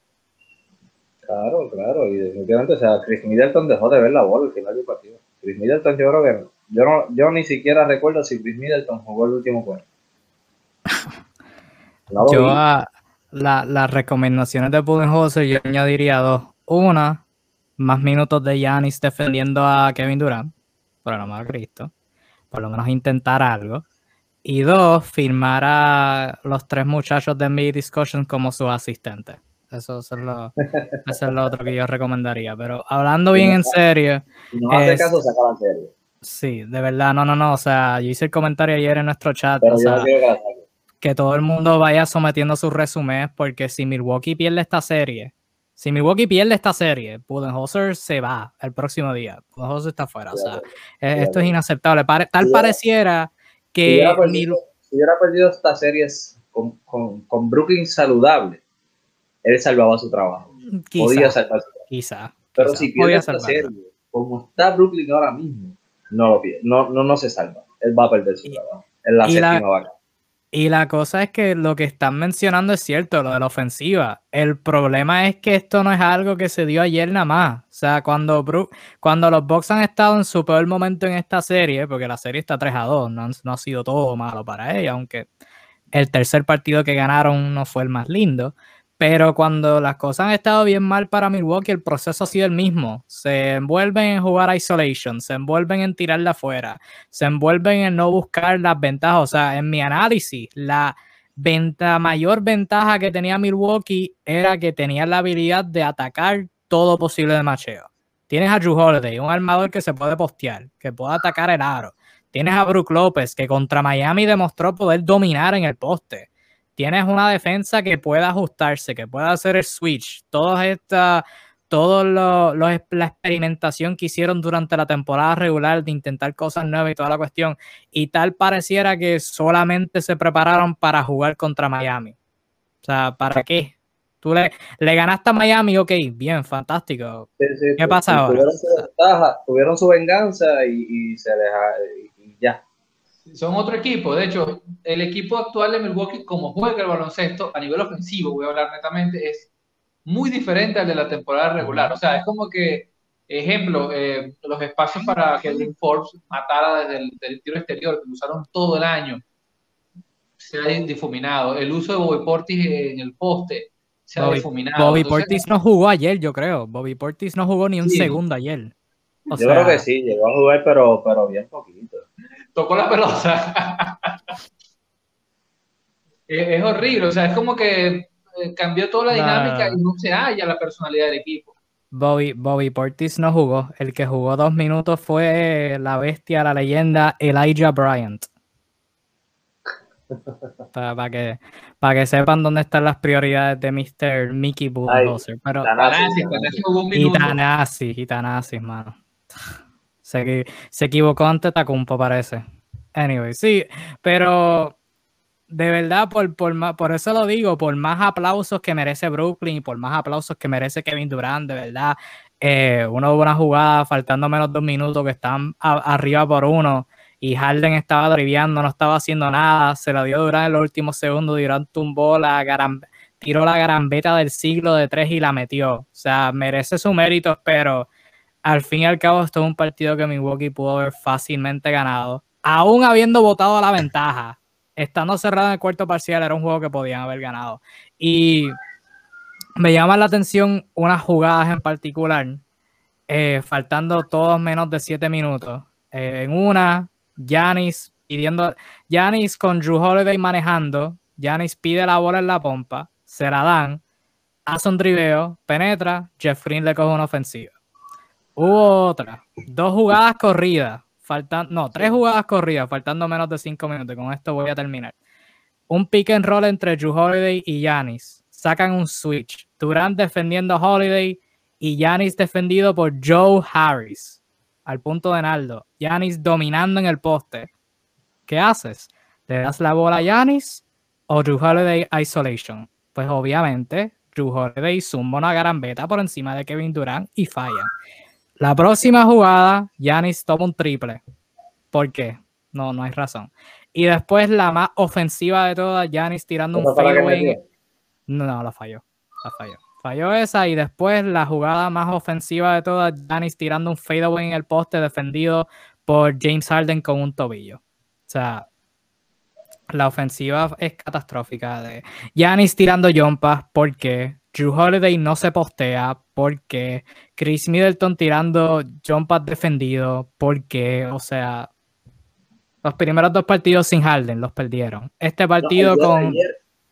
Claro, claro, y definitivamente, o sea, Chris Middleton dejó de ver la bola al final del partido. Chris Middleton yo creo que yo, no, yo ni siquiera recuerdo si Chris Middleton jugó el último juego. yo a las recomendaciones de Budenholzer yo añadiría dos. Una, más minutos de Yanis defendiendo a Kevin Durant, por el amor de Cristo. Por lo menos intentar algo. Y dos, firmar a los tres muchachos de Mi Discussion como sus asistentes. Eso, es lo, eso es lo otro que yo recomendaría. Pero hablando bien en serio. Si no hace caso, saca en serio. Sí, de verdad, no, no, no. O sea, yo hice el comentario ayer en nuestro chat. que, todo el mundo vaya sometiendo sus resúmenes, porque si Milwaukee pierde esta serie, si Milwaukee pierde esta serie, Budenholzer se va el próximo día. Budenholzer está fuera. O sea, esto es inaceptable. tal pareciera que. Si hubiera, perdido, esta serie con, con, con, Brooklyn saludable, él salvaba su trabajo. Quizá, Podía salvar su trabajo. Quizá. Pero si pierde esta serie, como está Brooklyn ahora mismo, no lo pierde, no, no, no se salva. Él va a perder su trabajo. En la séptima vaca. Y la cosa es que lo que están mencionando es cierto, lo de la ofensiva. El problema es que esto no es algo que se dio ayer nada más. O sea, cuando, cuando los Bucks han estado en su peor momento en esta serie, porque la serie está 3 a 2, no, no ha sido todo malo para ella, aunque el tercer partido que ganaron no fue el más lindo. Pero cuando las cosas han estado bien mal para Milwaukee, el proceso ha sido el mismo. Se envuelven en jugar isolation, se envuelven en tirarla afuera, se envuelven en no buscar las ventajas. O sea, en mi análisis, la mayor ventaja que tenía Milwaukee era que tenía la habilidad de atacar todo posible de macheo. Tienes a Drew Holiday, un armador que se puede postear, que puede atacar el aro. Tienes a Brook López, que contra Miami demostró poder dominar en el poste tienes una defensa que pueda ajustarse, que pueda hacer el switch, todas estas toda la experimentación que hicieron durante la temporada regular de intentar cosas nuevas y toda la cuestión, y tal pareciera que solamente se prepararon para jugar contra Miami. O sea, ¿para qué? Tú le, le ganaste a Miami, ok, bien, fantástico. ¿Qué pasa ahora? Tuvieron su, ventaja, tuvieron su venganza y, se les, y ya. Son otro equipo. De hecho, el equipo actual de Milwaukee, como juega el baloncesto, a nivel ofensivo, voy a hablar netamente, es muy diferente al de la temporada regular. O sea, es como que, ejemplo, eh, los espacios para que el Forbes matara desde el tiro exterior, que lo usaron todo el año, se ha difuminado. El uso de Bobby Portis en el poste se ha difuminado. Bobby Portis no jugó ayer, yo creo. Bobby Portis no jugó ni un segundo ayer. yo creo que sí, llegó a jugar, pero, pero bien poquito. Tocó la pelota. es horrible, o sea, es como que eh, cambió toda la dinámica y no se halla la personalidad del equipo. Bobby, Bobby Portis no jugó. El que jugó dos minutos fue la bestia, la leyenda Elijah Bryant. para, que, para que sepan dónde están las prioridades de Mr. Mickey Bulldozer. Pero, y Tanasi, y Tanasi, mano. Se, se equivocó ante Tacumpo, parece. Anyway, sí, pero de verdad, por, por, por eso lo digo, por más aplausos que merece Brooklyn y por más aplausos que merece Kevin Durant, de verdad, eh, una buena jugada, faltando menos de un minuto, que están arriba por uno y Harden estaba driviando, no estaba haciendo nada, se la dio Durant en los últimos segundos, Durant tumbó la tiró la garambeta del siglo de tres y la metió. O sea, merece su mérito, pero al fin y al cabo esto es un partido que Milwaukee pudo haber fácilmente ganado, aún habiendo votado a la ventaja estando cerrado en el cuarto parcial, era un juego que podían haber ganado. Y me llama la atención unas jugadas en particular, eh, faltando todos menos de siete minutos. Eh, en una, Yanis pidiendo, Yanis con Drew Holiday manejando, Yanis pide la bola en la pompa, se la dan, hace un driveo, penetra, Jeff Green le coge una ofensiva. Hubo otra, dos jugadas corridas, faltan, no, tres jugadas corridas, faltando menos de cinco minutos. Con esto voy a terminar. Un pick and roll entre Drew Holiday y Yanis. Sacan un switch. Durant defendiendo a Holiday y Yanis defendido por Joe Harris. Al punto de Naldo. Yanis dominando en el poste. ¿Qué haces? ¿Le das la bola a Yanis o Drew Holiday isolation? Pues obviamente Drew Holiday zumba una garambeta por encima de Kevin Durant y falla. La próxima jugada, Yanis toma un triple. ¿Por qué? No, no hay razón. Y después la más ofensiva de todas, Yanis tirando un fadeaway. No, no, la falló. La falló. Falló esa y después la jugada más ofensiva de todas, Yanis tirando un fadeaway en el poste defendido por James Harden con un tobillo. O sea, la ofensiva es catastrófica. De Yanis tirando jumpas, ¿por qué? Drew Holiday no se postea porque Chris Middleton tirando jump defendido porque, o sea, los primeros dos partidos sin Harden los perdieron. Este partido con...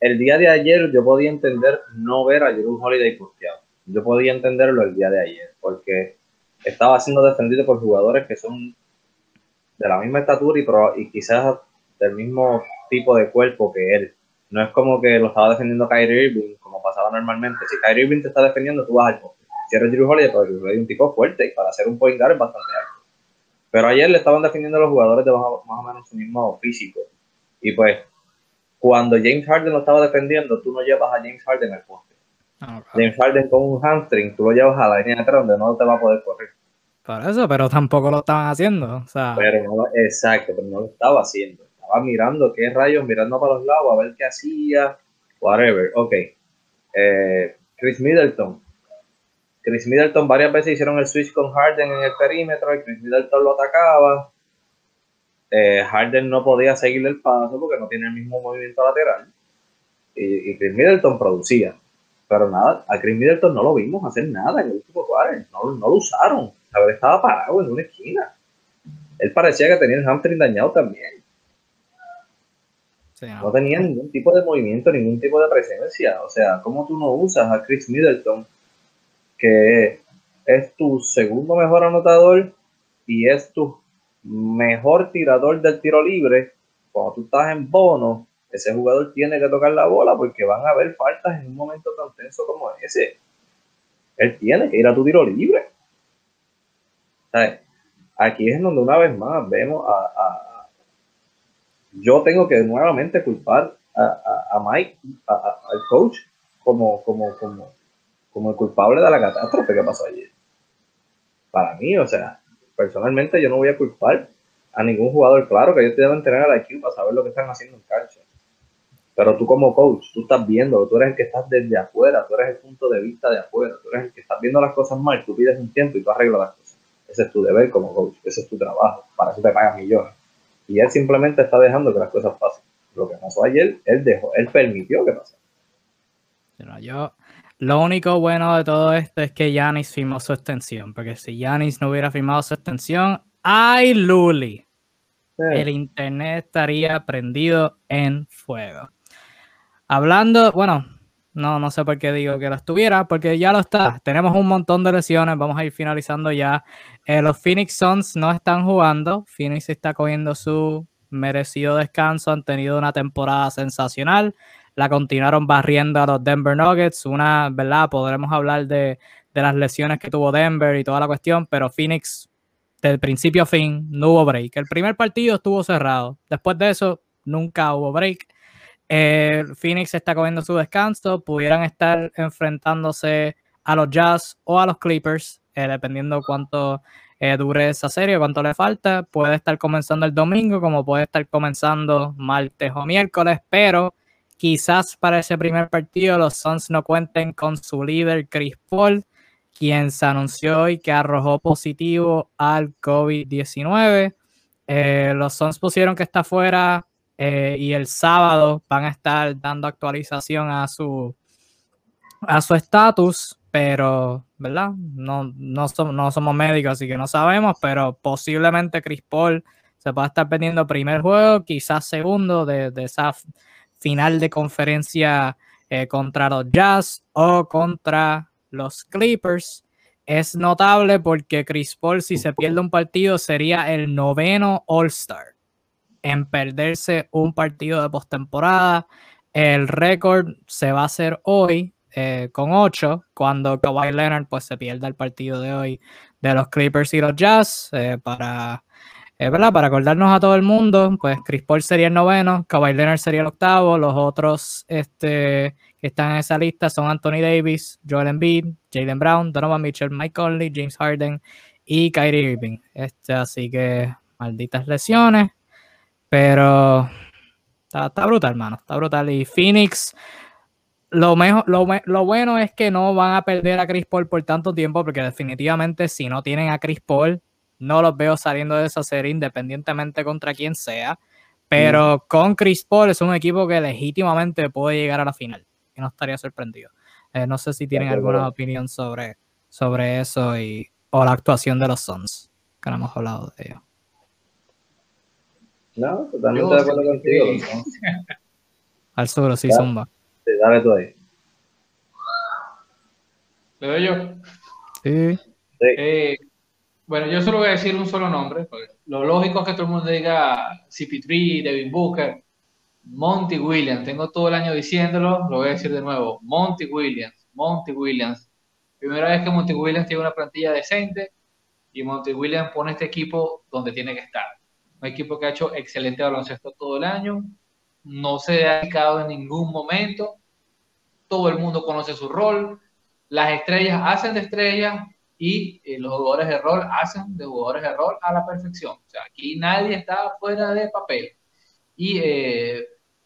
el día de ayer yo podía entender no ver a Drew Holiday posteado. Yo podía entenderlo el día de ayer porque estaba siendo defendido por jugadores que son de la misma estatura y, y quizás del mismo tipo de cuerpo que él. No es como que lo estaba defendiendo Kyrie Irving, como pasaba normalmente. Si Kyrie Irving te está defendiendo, tú vas al poste. Si eres Drew Holiday, pero Drew un tipo fuerte y para hacer un point guard es bastante alto. Pero ayer le estaban defendiendo a los jugadores de más, o menos su mismo físico. Y pues, cuando James Harden lo estaba defendiendo, tú no llevas a James Harden al poste. Ah, James Harden con un hamstring, tú lo llevas a la línea de atrás donde no te va a poder correr. Por eso, pero tampoco lo estaban haciendo. O sea... Pero no, exacto, pero no lo estaba haciendo mirando qué rayos, mirando para los lados, a ver qué hacía, whatever. Ok. Eh, Chris Middleton. Chris Middleton varias veces hicieron el switch con Harden en el perímetro y Chris Middleton lo atacaba. Eh, Harden no podía seguirle el paso porque no tiene el mismo movimiento lateral. Y, Chris Middleton producía. Pero nada, a Chris Middleton no lo vimos hacer nada en el último cuadro. No, no lo usaron. A ver, estaba parado en una esquina. Él parecía que tenía el hamstring dañado también no. tenía ningún tipo de movimiento, ningún tipo de presencia. O sea, ¿cómo tú no usas a Chris Middleton, que es tu segundo mejor anotador y es tu mejor tirador del tiro libre? Cuando tú estás en bono, ese jugador tiene que tocar la bola porque van a haber faltas en un momento tan tenso como ese. él tiene que ir a tu tiro libre. Aquí es donde una vez más vemos a, yo tengo que nuevamente culpar a, Mike, al coach, como, como, como, como el culpable de la catástrofe que pasó ayer. Para mí, o sea, personalmente yo no voy a culpar a ningún jugador. Claro que ellos deben tener al IQ para saber lo que están haciendo en cancha. Pero tú como coach, tú estás viendo, tú eres el que estás desde afuera, tú eres el punto de vista de afuera, tú eres el que estás viendo las cosas mal, tú pides un tiempo y tú arreglas las cosas. Ese es tu deber como coach, ese es tu trabajo, para eso te pagan millones. Y él simplemente está dejando que las cosas pasen. Lo que pasó ayer, él dejó, él permitió que pasara. yo, lo único bueno de todo esto es que Yanis firmó su extensión, porque si Yanis no hubiera firmado su extensión, ¡ay, Luli! El internet estaría prendido en fuego. Hablando, bueno, no, no sé por qué digo que lo estuviera, porque ya lo está. Tenemos un montón de lesiones, vamos a ir finalizando ya. Eh, los Phoenix Suns no están jugando. Phoenix está cogiendo su merecido descanso, han tenido una temporada sensacional. La continuaron barriendo a los Denver Nuggets. Una, ¿verdad? Podremos hablar de, de las lesiones que tuvo Denver y toda la cuestión, pero Phoenix, del principio a fin, no hubo break. El primer partido estuvo cerrado. Después de eso, nunca hubo break. Eh, Phoenix está cogiendo su descanso, pudieran estar enfrentándose a los Jazz o a los Clippers, eh, dependiendo cuánto eh, dure esa serie, cuánto le falta. Puede estar comenzando el domingo, como puede estar comenzando martes o miércoles, pero quizás para ese primer partido los Suns no cuenten con su líder Chris Paul, quien se anunció hoy que arrojó positivo al COVID-19. los Suns pusieron que está fuera eh, y el sábado van a estar dando actualización a su a su estatus, pero, ¿verdad? No, no, somos médicos, así que no sabemos, pero posiblemente Chris Paul se pueda estar perdiendo primer juego, quizás segundo de, esa final de conferencia eh, contra los Jazz o contra los Clippers. Es notable porque Chris Paul, si se pierde un partido, sería el noveno All-Star en perderse un partido de postemporada. El récord se va a hacer hoy eh, con 8, cuando Kawhi Leonard pues, se pierda el partido de hoy de los Clippers y los Jazz. Eh, para, eh, ¿verdad? para acordarnos a todo el mundo, pues Chris Paul sería el noveno, Kawhi Leonard sería el octavo, los otros este, que están en esa lista son Anthony Davis, Joel Embiid, Jalen Brown, Donovan Mitchell, Mike Conley, James Harden y Kyrie Irving. Este, así que malditas lesiones. Pero está, brutal, hermano. Está brutal. Y Phoenix, lo, mejor, lo, bueno es que no van a perder a Chris Paul por tanto tiempo, porque definitivamente si no tienen a Chris Paul, no los veo saliendo de esa serie independientemente contra quien sea. Pero mm. con Chris Paul es un equipo que legítimamente puede llegar a la final. Y no estaría sorprendido. Eh, no sé si tienen alguna opinión sobre, sobre eso y, o la actuación de los Suns, que no hemos hablado de ello. No, totalmente de acuerdo contigo. Al sur, sí, zumba. Sí, dale tú ahí. ¿Le doy yo? Sí. Eh, bueno, yo solo voy a decir un solo nombre. Lo lógico es que todo el mundo diga CP3, Devin Booker, Monty Williams. Tengo todo el año diciéndolo, lo voy a decir de nuevo. Monty Williams, Monty Williams. Primera vez que Monty Williams tiene una plantilla decente y Monty Williams pone este equipo donde tiene que estar un equipo que ha hecho excelente baloncesto todo el año, no se ha dedicado en ningún momento, todo el mundo conoce su rol, las estrellas hacen de estrellas y eh, los jugadores de rol hacen de jugadores de rol a la perfección. Aquí nadie está fuera de papel. Y eh,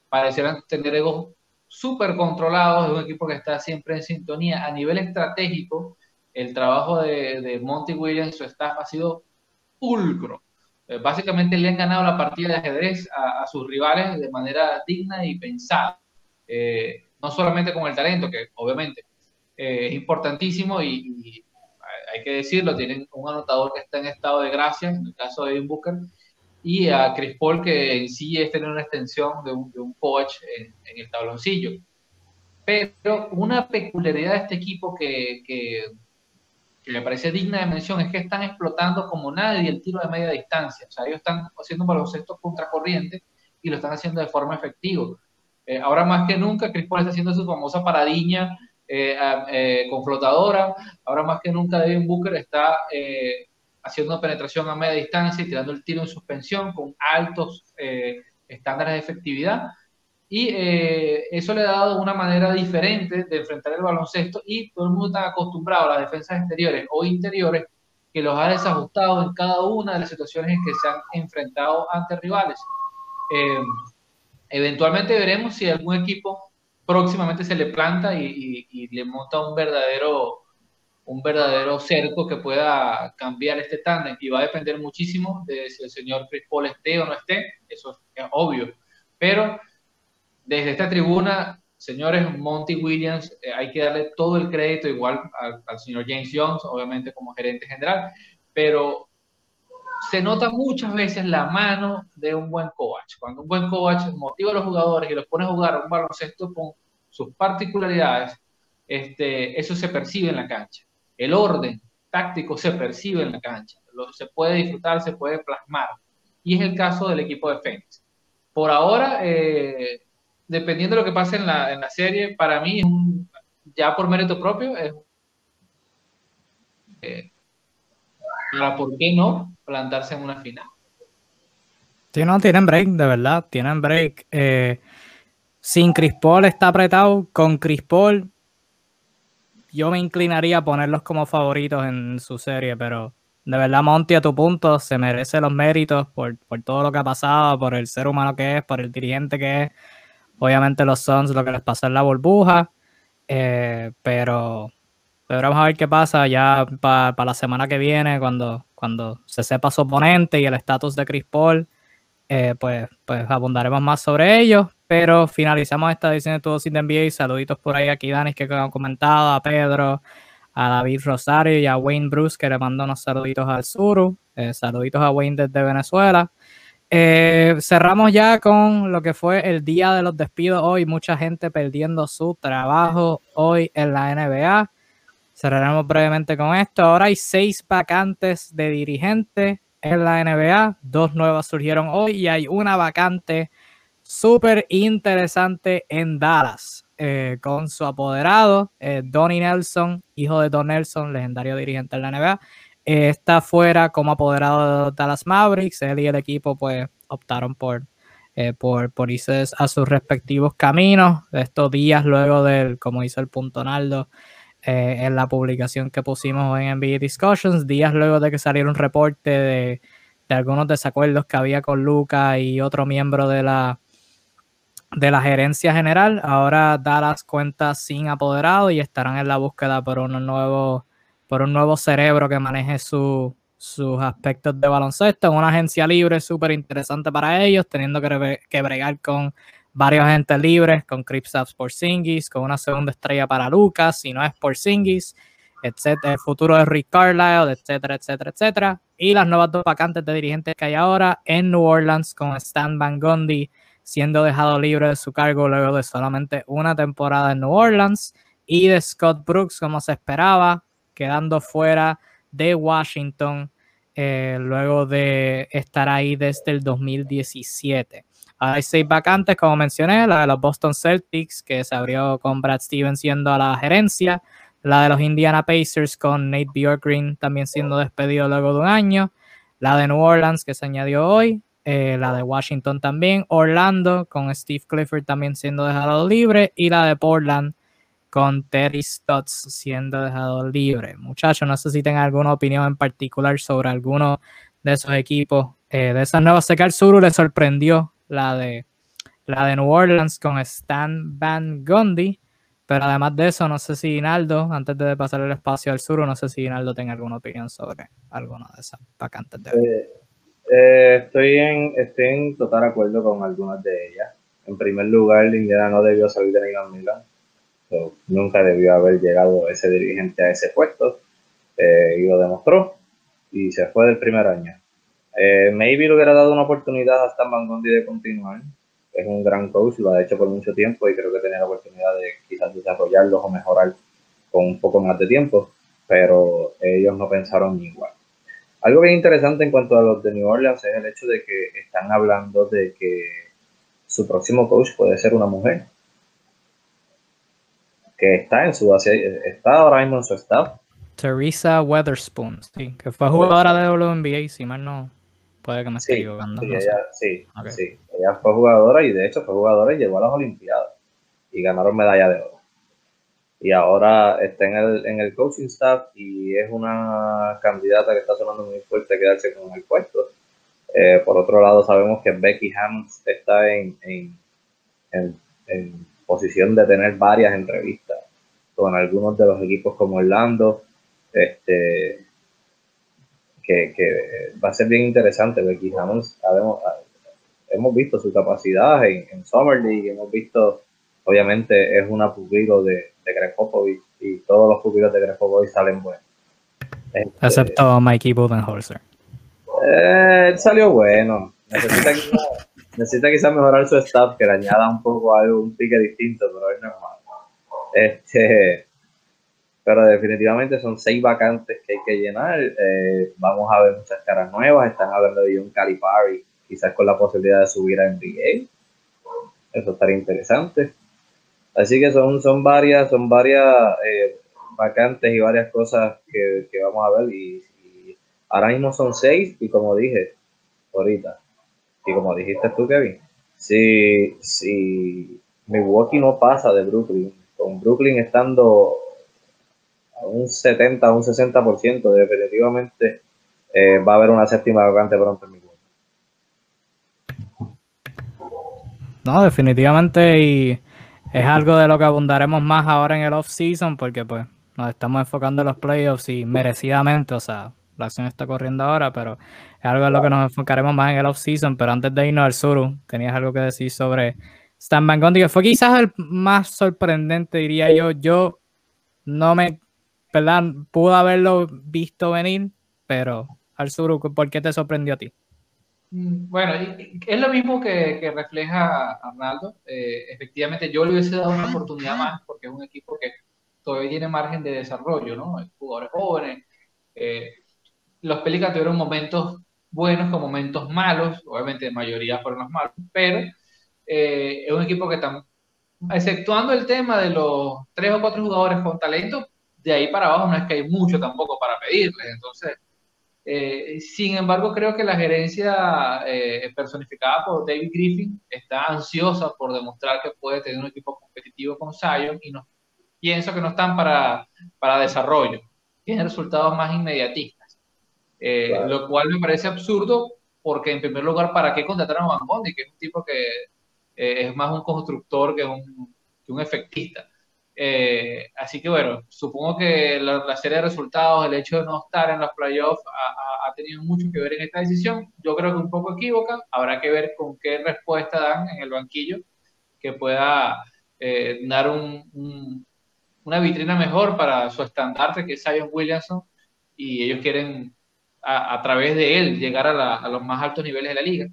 parecieran tener egos súper controlados, es un equipo que está siempre en sintonía. A nivel estratégico, el trabajo de, de Monty Williams, su staff, ha sido pulcro. Eh, básicamente le han ganado la partida de ajedrez a, sus rivales de manera digna y pensada. Eh, no solamente con el talento, que obviamente eh, es importantísimo y, hay que decirlo, tienen un anotador que está en estado de gracia, en el caso de Devin Booker, y a Chris Paul, que en sí es tener una extensión de un, coach en, el tabloncillo. Pero una peculiaridad de este equipo que que me parece digna de mención es que están explotando como nadie el tiro de media distancia. O sea, ellos están haciendo un baloncesto contracorriente y lo están haciendo de forma efectiva. Eh, ahora más que nunca, Chris Paul está haciendo su famosa paradiña con flotadora. Ahora más que nunca Devin Booker está haciendo penetración a media distancia y tirando el tiro en suspensión con altos estándares de efectividad. Y eso le ha dado una manera diferente de enfrentar el baloncesto y todo el mundo está acostumbrado a las defensas exteriores o interiores que los ha desajustado en cada una de las situaciones en que se han enfrentado ante rivales. Eh, eventualmente veremos si algún equipo próximamente se le planta y, le monta un verdadero un verdadero cerco que pueda cambiar este tándem y va a depender muchísimo de si el señor Chris Paul esté o no esté, eso es obvio, pero desde esta tribuna señores, Monty Williams, eh, hay que darle todo el crédito igual al, señor James Jones, obviamente como gerente general, pero se nota muchas veces la mano de un buen coach. Cuando un buen coach motiva a los jugadores y los pone a jugar un baloncesto con sus particularidades, este, eso se percibe en la cancha. El orden táctico se percibe en la cancha. Lo, se puede disfrutar, se puede plasmar. Y es el caso del equipo de Phoenix. Por ahora, eh, dependiendo de lo que pase en la, en la serie, para mí, ya por mérito propio, es eh, ¿por qué no plantarse en una final? Sí, no, tienen break, de verdad, tienen break. Eh, sin Chris Paul está apretado, con Chris Paul yo me inclinaría a ponerlos como favoritos en su serie, pero de verdad, Monty, a tu punto, se merece los méritos por, por todo lo que ha pasado, por el ser humano que es, por el dirigente que es. Obviamente los Suns lo que les pasó en la burbuja, eh, pero, pero vamos a ver qué pasa ya para la semana que viene, cuando, cuando se sepa su oponente y el estatus de Chris Paul, eh, pues, pues abundaremos más sobre ello. Pero finalizamos esta edición de Todo Sin NBA. Saluditos por ahí aquí, Danis, que han comentado, a Pedro, a David Rosario y a Wayne Bruce, que le mandó unos saluditos al Suru. Eh, saluditos a Wayne desde Venezuela. Eh, cerramos ya con lo que fue el día de los despidos hoy. Mucha gente perdiendo su trabajo hoy en la NBA. Cerraremos brevemente con esto. Ahora hay seis vacantes de dirigente en la NBA. Dos nuevas surgieron hoy y hay una vacante súper interesante en Dallas eh, con su apoderado, eh, Donnie Nelson, hijo de Don Nelson, legendario dirigente en la NBA está fuera como apoderado de Dallas Mavericks. Él y el equipo pues optaron por, eh, por, por, irse a sus respectivos caminos. Estos días luego del, como hizo el punto Naldo, eh, en la publicación que pusimos en NBA Discussions, días luego de que saliera un reporte de, de algunos desacuerdos que había con Luca y otro miembro de la, de la gerencia general. Ahora Dallas cuenta sin apoderado y estarán en la búsqueda por unos nuevos por un nuevo cerebro que maneje sus aspectos de baloncesto. Una agencia libre súper interesante para ellos, teniendo que, que, bregar con varios agentes libres, con Kristaps Porzingis, con una segunda estrella para Lucas, si no es Porzingis, etcétera, el futuro de Rick Carlisle, etcétera, etcétera, etcétera. Y las nuevas dos vacantes de dirigentes que hay ahora en New Orleans con Stan Van Gundy siendo dejado libre de su cargo luego de solamente una temporada en New Orleans y de Scott Brooks como se esperaba quedando fuera de Washington eh, luego de estar ahí desde el 2017. Hay seis vacantes, como mencioné, la de los Boston Celtics, que se abrió con Brad Stevens siendo a la gerencia, la de los Indiana Pacers con Nate Bjorkgren también siendo despedido luego de un año, la de New Orleans que se añadió hoy, eh, la de Washington también, Orlando con Steve Clifford también siendo dejado libre y la de Portland con Terry Stotts siendo dejado libre. Muchachos, no sé si tengan alguna opinión en particular sobre alguno de esos equipos. Eh, de esas nuevas, sé que al Suru le sorprendió la de, la de New Orleans con Stan Van Gundy. Pero además de eso, no sé si Inaldo, antes de pasar el espacio al sur, no sé si Inaldo tenga alguna opinión sobre alguna de esas vacantes de eh, eh, estoy, en, estoy en total acuerdo con algunas de ellas. En primer lugar, Indiana no debió salir de Milan Milan nunca debió haber llegado ese dirigente a ese puesto eh, y lo demostró y se fue del primer año. Eh, maybe le hubiera dado una oportunidad a Stan Van Gundy de continuar. Es un gran coach, lo ha hecho por mucho tiempo y creo que tenía la oportunidad de quizás desarrollarlo o mejorar con un poco más de tiempo, pero ellos no pensaron igual. Algo bien interesante en cuanto a los de New Orleans es el hecho de que están hablando de que su próximo coach puede ser una mujer que está en su está ahora mismo en su staff. Teresa Weatherspoon, sí, que fue jugadora de WNBA, si mal no puede que me esté equivocando. Sí, ella, sí, sí, ella fue jugadora y de hecho fue jugadora y llegó a las Olimpiadas y ganaron medalla de oro. Y ahora está en el, en el coaching staff y es una candidata que está sonando muy fuerte a quedarse con el puesto. Eh, por otro lado, sabemos que Becky Hammonds está en, en, en posición de tener varias entrevistas con algunos de los equipos como Orlando, este, que, va a ser bien interesante. Becky Hammonds, hemos visto su capacidad en, en, Summer League, hemos visto, obviamente, es una pupilo de, de Greg Popovich y todos los pupilos de Greg Popovich salen buenos. Este, Excepto Mikey Budenholzer. Eh, él salió bueno. Necesita necesita quizás mejorar su staff, que le añada un poco algo, un pique distinto, pero es normal. Este, pero definitivamente son seis vacantes que hay que llenar. Eh, vamos a ver muchas caras nuevas. Están hablando de un Calipari, quizás con la posibilidad de subir a NBA. Eso estaría interesante. Así que son, son varias, son varias eh, vacantes y varias cosas que, vamos a ver. y, ahora mismo son seis, y como dije ahorita, y como dijiste tú, Kevin, si, si Milwaukee no pasa de Brooklyn, con Brooklyn estando a un 70, un 60%, definitivamente eh, va a haber una séptima vacante pronto en Milwaukee. No, definitivamente y es algo de lo que abundaremos más ahora en el off-season porque pues nos estamos enfocando en los playoffs y merecidamente, o sea, la acción está corriendo ahora, pero es algo en lo que nos enfocaremos más en el off-season. Pero antes de irnos al sur, tenías algo que decir sobre Stan Van Gundy, que fue quizás el más sorprendente, diría yo. Yo no me, ¿verdad? Pude haberlo visto venir, pero al sur, ¿por qué te sorprendió a ti? Mm, bueno, es lo mismo que, refleja Arnaldo. Eh, efectivamente, yo le hubiese dado una oportunidad más porque es un equipo que todavía tiene margen de desarrollo, ¿no? Jugadores jóvenes. Eh, los Pelicans tuvieron momentos buenos con momentos malos, obviamente la mayoría fueron los malos, pero eh, es un equipo que está, exceptuando el tema de los tres o cuatro jugadores con talento, de ahí para abajo no es que hay mucho tampoco para pedirles, entonces, eh, sin embargo, creo que la gerencia eh, personificada por David Griffin está ansiosa por demostrar que puede tener un equipo competitivo con Zion y no, pienso que no están para, para desarrollo, tienen resultados más inmediatistas. Eh, lo cual me parece absurdo porque en primer lugar, ¿para qué contratar a Van Bondi? Que es un tipo que eh, es más un constructor que un, que un efectista. Eh, así que bueno, supongo que la, serie de resultados, el hecho de no estar en los playoffs ha, ha, tenido mucho que ver en esta decisión. Yo creo que un poco equívoca. Habrá que ver con qué respuesta dan en el banquillo que pueda dar un, una vitrina mejor para su estandarte que es Zion Williamson y ellos quieren a, través de él llegar a, los más altos niveles de la liga.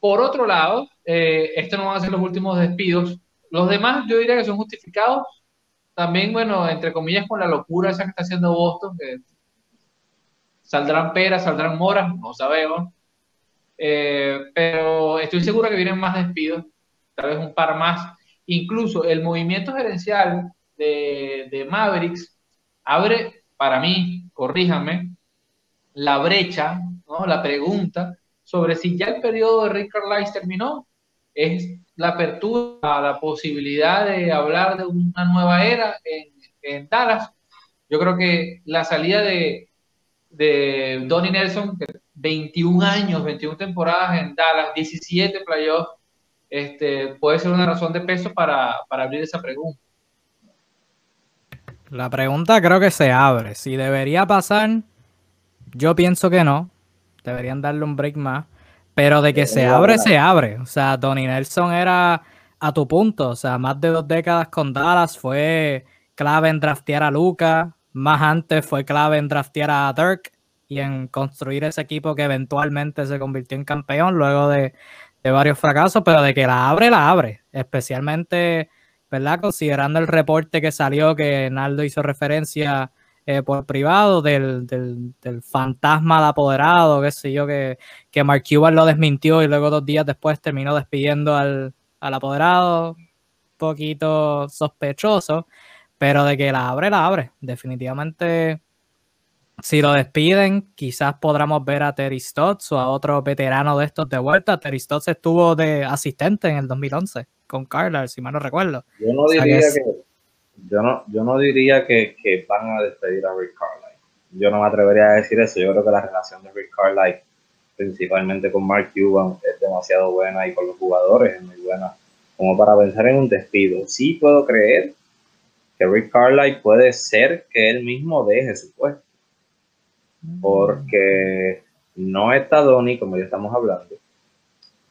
Por otro lado, eh, estos no van a ser los últimos despidos. Los demás yo diría que son justificados. También, bueno, entre comillas, con la locura esa que está haciendo Boston, saldrán peras, saldrán moras, no sabemos. Eh, pero estoy seguro que vienen más despidos, tal vez un par más. Incluso el movimiento gerencial de, de Mavericks abre, para mí, corríjame, la brecha, ¿no? la pregunta sobre si ya el periodo de Rick Carlisle terminó, es la apertura a la posibilidad de hablar de una nueva era en, en Dallas. Yo creo que la salida de, de Donnie Nelson, 21 años, 21 temporadas en Dallas, 17 playoffs, este, puede ser una razón de peso para, para abrir esa pregunta. La pregunta creo que se abre. Si debería pasar, yo pienso que no. Deberían darle un break más. Pero de que se abre, se abre. O sea, Tony Nelson era a tu punto. O sea, más de dos décadas con Dallas fue clave en draftear a Luca. Más antes fue clave en draftear a Dirk y en construir ese equipo que eventualmente se convirtió en campeón luego de, de varios fracasos. Pero de que la abre, la abre. Especialmente, ¿verdad? Considerando el reporte que salió que Naldo hizo referencia eh, por privado del, del, del, fantasma de apoderado, qué sé yo, que, que Mark Cuban lo desmintió y luego dos días después terminó despidiendo al, al apoderado. poquito sospechoso, pero de que la abre, la abre. Definitivamente, si lo despiden, quizás podamos ver a Terry Stotts o a otro veterano de estos de vuelta. Terry Stotts estuvo de asistente en el 2011 con Carla, si mal no recuerdo. Yo no diría que, yo no, yo no diría que, que, van a despedir a Rick Carlisle. Yo no me atrevería a decir eso. Yo creo que la relación de Rick Carlisle, principalmente con Mark Cuban, es demasiado buena y con los jugadores es muy buena como para pensar en un despido. Sí puedo creer que Rick Carlisle puede ser que él mismo deje su puesto. Porque no está Donny, como ya estamos hablando,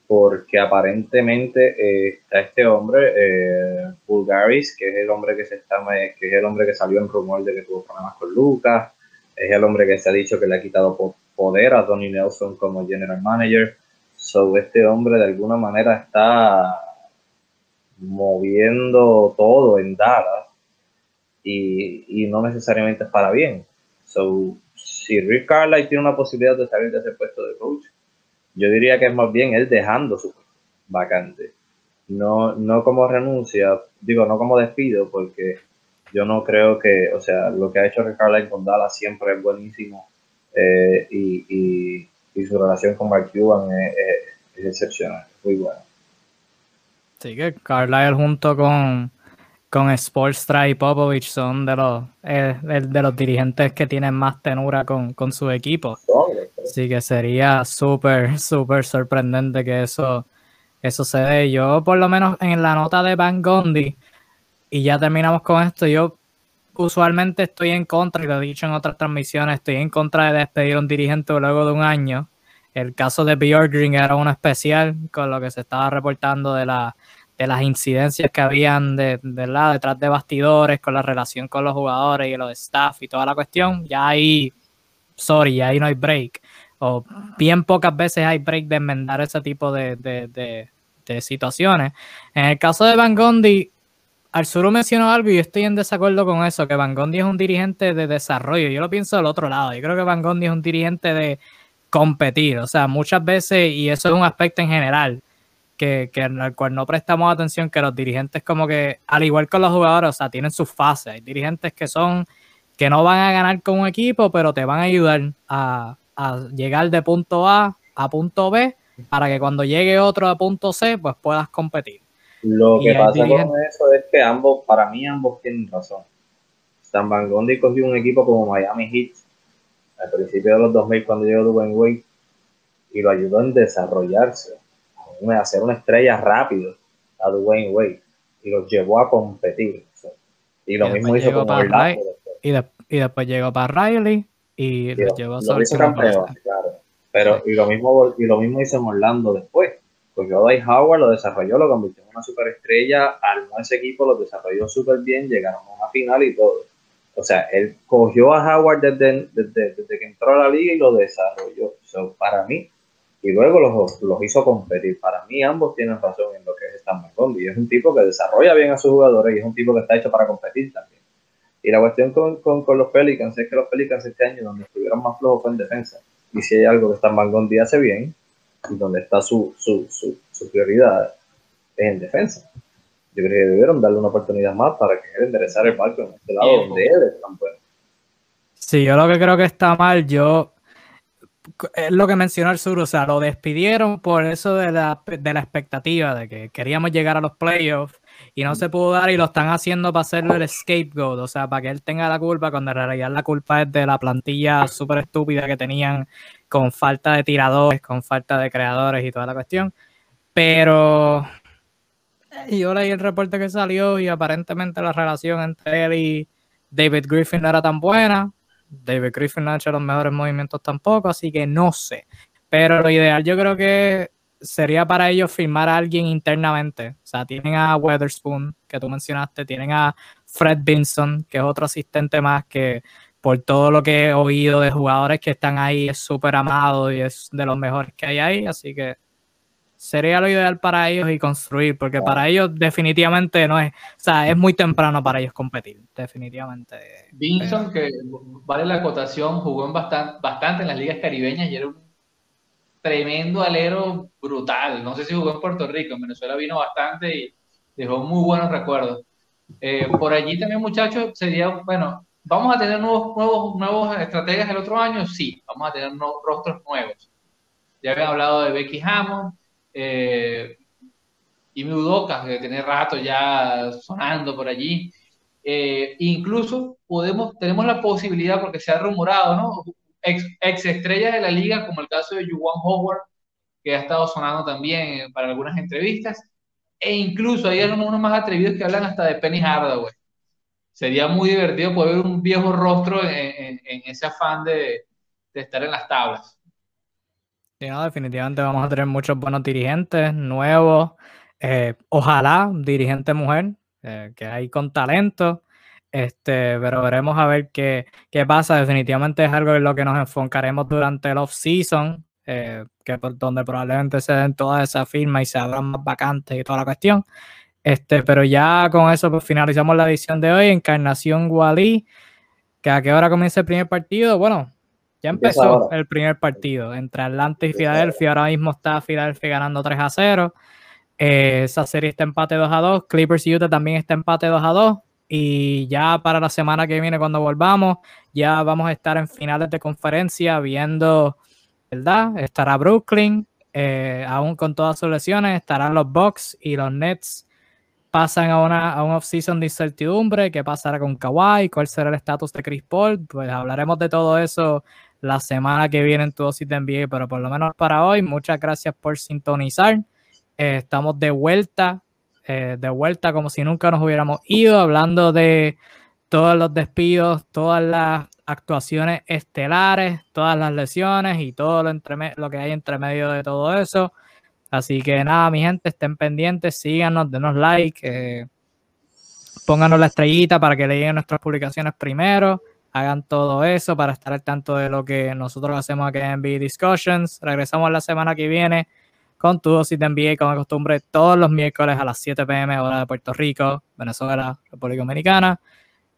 porque aparentemente eh, está este hombre, eh, Bulgaris, que es el hombre que se está, que es el hombre que salió en rumor de que tuvo problemas con Lucas, es el hombre que se ha dicho que le ha quitado poder a Donny Nelson como general manager. So este hombre de alguna manera está moviendo todo en Dallas y, no necesariamente es para bien. So, si Rick Carlisle tiene una posibilidad de salir de ese puesto de coach, yo diría que es más bien él dejando su vacante. No, no como renuncia, digo, no como despido, porque yo no creo que, o sea, lo que ha hecho Carlisle con Dallas siempre es buenísimo eh, y, su relación con Mark Cuban es, es excepcional, muy buena. Sí, que Carlisle junto con, con Sportstra y Popovich son de los, eh, de, los dirigentes que tienen más tenura con, su equipo. Así que sería súper, súper sorprendente que eso, eso se dé. Yo, por lo menos en la nota de Van Gondi, y ya terminamos con esto, yo usualmente estoy en contra, y lo he dicho en otras transmisiones, estoy en contra de despedir a un dirigente luego de un año. El caso de Bjorkgren era uno especial con lo que se estaba reportando de, la, de las incidencias que habían de, lado detrás de bastidores, con la relación con los jugadores y los staff y toda la cuestión. Ya ahí, sorry, ya ahí no hay break. O bien pocas veces hay break de enmendar ese tipo de, de situaciones. En el caso de Van Gondi, Arzuru mencionó algo y yo estoy en desacuerdo con eso, que Van Gondi es un dirigente de desarrollo. Yo lo pienso del otro lado. Yo creo que Van Gondi es un dirigente de competir. O sea, muchas veces, y eso es un aspecto en general, que, que al cual no prestamos atención, que los dirigentes como que, al igual que los jugadores, o sea, tienen sus fases. Hay dirigentes que son, que no van a ganar con un equipo, pero te van a ayudar a, llegar de punto A a punto B para que cuando llegue otro a punto C, pues puedas competir. Lo que pasa con eso es que ambos, para mí ambos tienen razón. Stan Van Gundy cogió un equipo como Miami Heat al principio de los 2000 cuando llegó Dwayne Wade y lo ayudó en desarrollarse, a hacer una estrella rápido a Dwayne Wade y los llevó a competir. Y lo mismo hizo con Orlando. Y, y, después llegó para Riley y, lo, llevó a hizo campeón, claro. Pero, y, lo mismo, y lo mismo hizo en Orlando después. Cogió a Dwight Howard, lo desarrolló, lo convirtió en una superestrella, armó ese equipo, lo desarrolló súper bien, llegaron a una final y todo. O sea, él cogió a Howard desde, desde, que entró a la liga y lo desarrolló. So, para mí, y luego los, los, hizo competir. Para mí, ambos tienen razón en lo que es Stan Y Es un tipo que desarrolla bien a sus jugadores y es un tipo que está hecho para competir también. Y la cuestión con, con, con los Pelicans es que los Pelicans este año, donde estuvieron más flojos fue en defensa. Y si hay algo que Stan Gondi hace bien, y donde está su, su, su, su prioridad, es en defensa yo creo que debieron darle una oportunidad más para que él enderezara el barco en este lado donde él es tan bueno. Sí, yo lo que creo que está mal, yo es lo que mencionó el sur, o sea, lo despidieron por eso de la, de la expectativa de que queríamos llegar a los playoffs y no se pudo dar y lo están haciendo para hacerlo el scapegoat, o sea, para que él tenga la culpa cuando en realidad la culpa es de la plantilla súper estúpida que tenían con falta de tiradores, con falta de creadores y toda la cuestión. Pero y yo leí el reporte que salió y aparentemente la relación entre él y David Griffin no era tan buena. David Griffin no ha hecho los mejores movimientos tampoco, así que no sé. Pero lo ideal yo creo que sería para ellos firmar a alguien internamente. O sea, tienen a Weatherspoon, que tú mencionaste, tienen a Fred Vinson, que es otro asistente más que por todo lo que he oído de jugadores que están ahí es súper amado y es de los mejores que hay ahí, así que sería lo ideal para ellos y construir, porque para ellos definitivamente no es, o sea, es muy temprano para ellos competir, definitivamente. Vinson, que vale la acotación, jugó en bastante, bastante en las ligas caribeñas y era un tremendo alero brutal. No sé si jugó en Puerto Rico, en Venezuela vino bastante y dejó muy buenos recuerdos. Eh, por allí también, muchachos, sería, bueno, ¿vamos a tener nuevos, nuevos, nuevos estrategias el otro año? Sí, vamos a tener nuevos rostros nuevos. Ya habían hablado de Becky Hammond, eh, y Udoka, que tiene rato ya sonando por allí. Eh, incluso podemos, tenemos la posibilidad, porque se ha rumorado, ¿no? Ex, ex estrellas de la liga, como el caso de Juwan Howard, que ha estado sonando también para algunas entrevistas, e incluso hay algunos más atrevidos que hablan hasta de Penny Hardaway. Sería muy divertido poder ver un viejo rostro en, ese afán de, de, estar en las tablas. Sí, no, definitivamente vamos a tener muchos buenos dirigentes nuevos. Eh, ojalá dirigente mujer, eh, que hay con talento. Este, pero veremos a ver qué, qué, pasa. Definitivamente es algo en lo que nos enfocaremos durante el off-season. Eh, que por donde probablemente se den todas esas firmas y se abran más vacantes y toda la cuestión. Este, pero ya con eso pues, finalizamos la edición de hoy. Encarnación Gualí, que a qué hora comienza el primer partido. Bueno, ya empezó el primer partido entre Atlanta y Filadelfia. Ahora mismo está Filadelfia ganando 3 a 0. Eh, esa serie está empate 2 a 2. Clippers y Utah también está empate 2 a 2. Y ya para la semana que viene, cuando volvamos, ya vamos a estar en finales de conferencia viendo ¿verdad? Estará Brooklyn, eh, aún con todas sus lesiones, estarán los Bucks y los Nets pasan a, una, a un off-season de incertidumbre, qué pasará con Kawhi, cuál será el estatus de Chris Paul, pues hablaremos de todo eso la semana que viene en tu dosis de NBA, pero por lo menos para hoy, muchas gracias por sintonizar. Eh, estamos de vuelta, eh, de vuelta como si nunca nos hubiéramos ido, hablando de todos los despidos, todas las actuaciones estelares, todas las lesiones y todo lo, entre, lo que hay entre medio de todo eso. Así que nada, mi gente, estén pendientes, síganos, denos like, eh, pónganos la estrellita para que lean nuestras publicaciones primero, hagan todo eso para estar al tanto de lo que nosotros hacemos aquí en NBA Discussions. Regresamos la semana que viene con tu dosis de NBA, como de costumbre, todos los miércoles a las 7 pm, hora de Puerto Rico, Venezuela, República Dominicana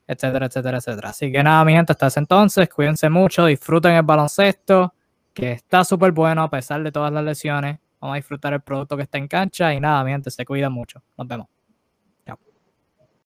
etcétera, etcétera, etcétera. Así que nada, mi gente, hasta ese entonces, cuídense mucho, disfruten el baloncesto, que está súper bueno a pesar de todas las lesiones. Vamos a disfrutar el producto que está en cancha y nada, mi gente, se cuida mucho. Nos vemos.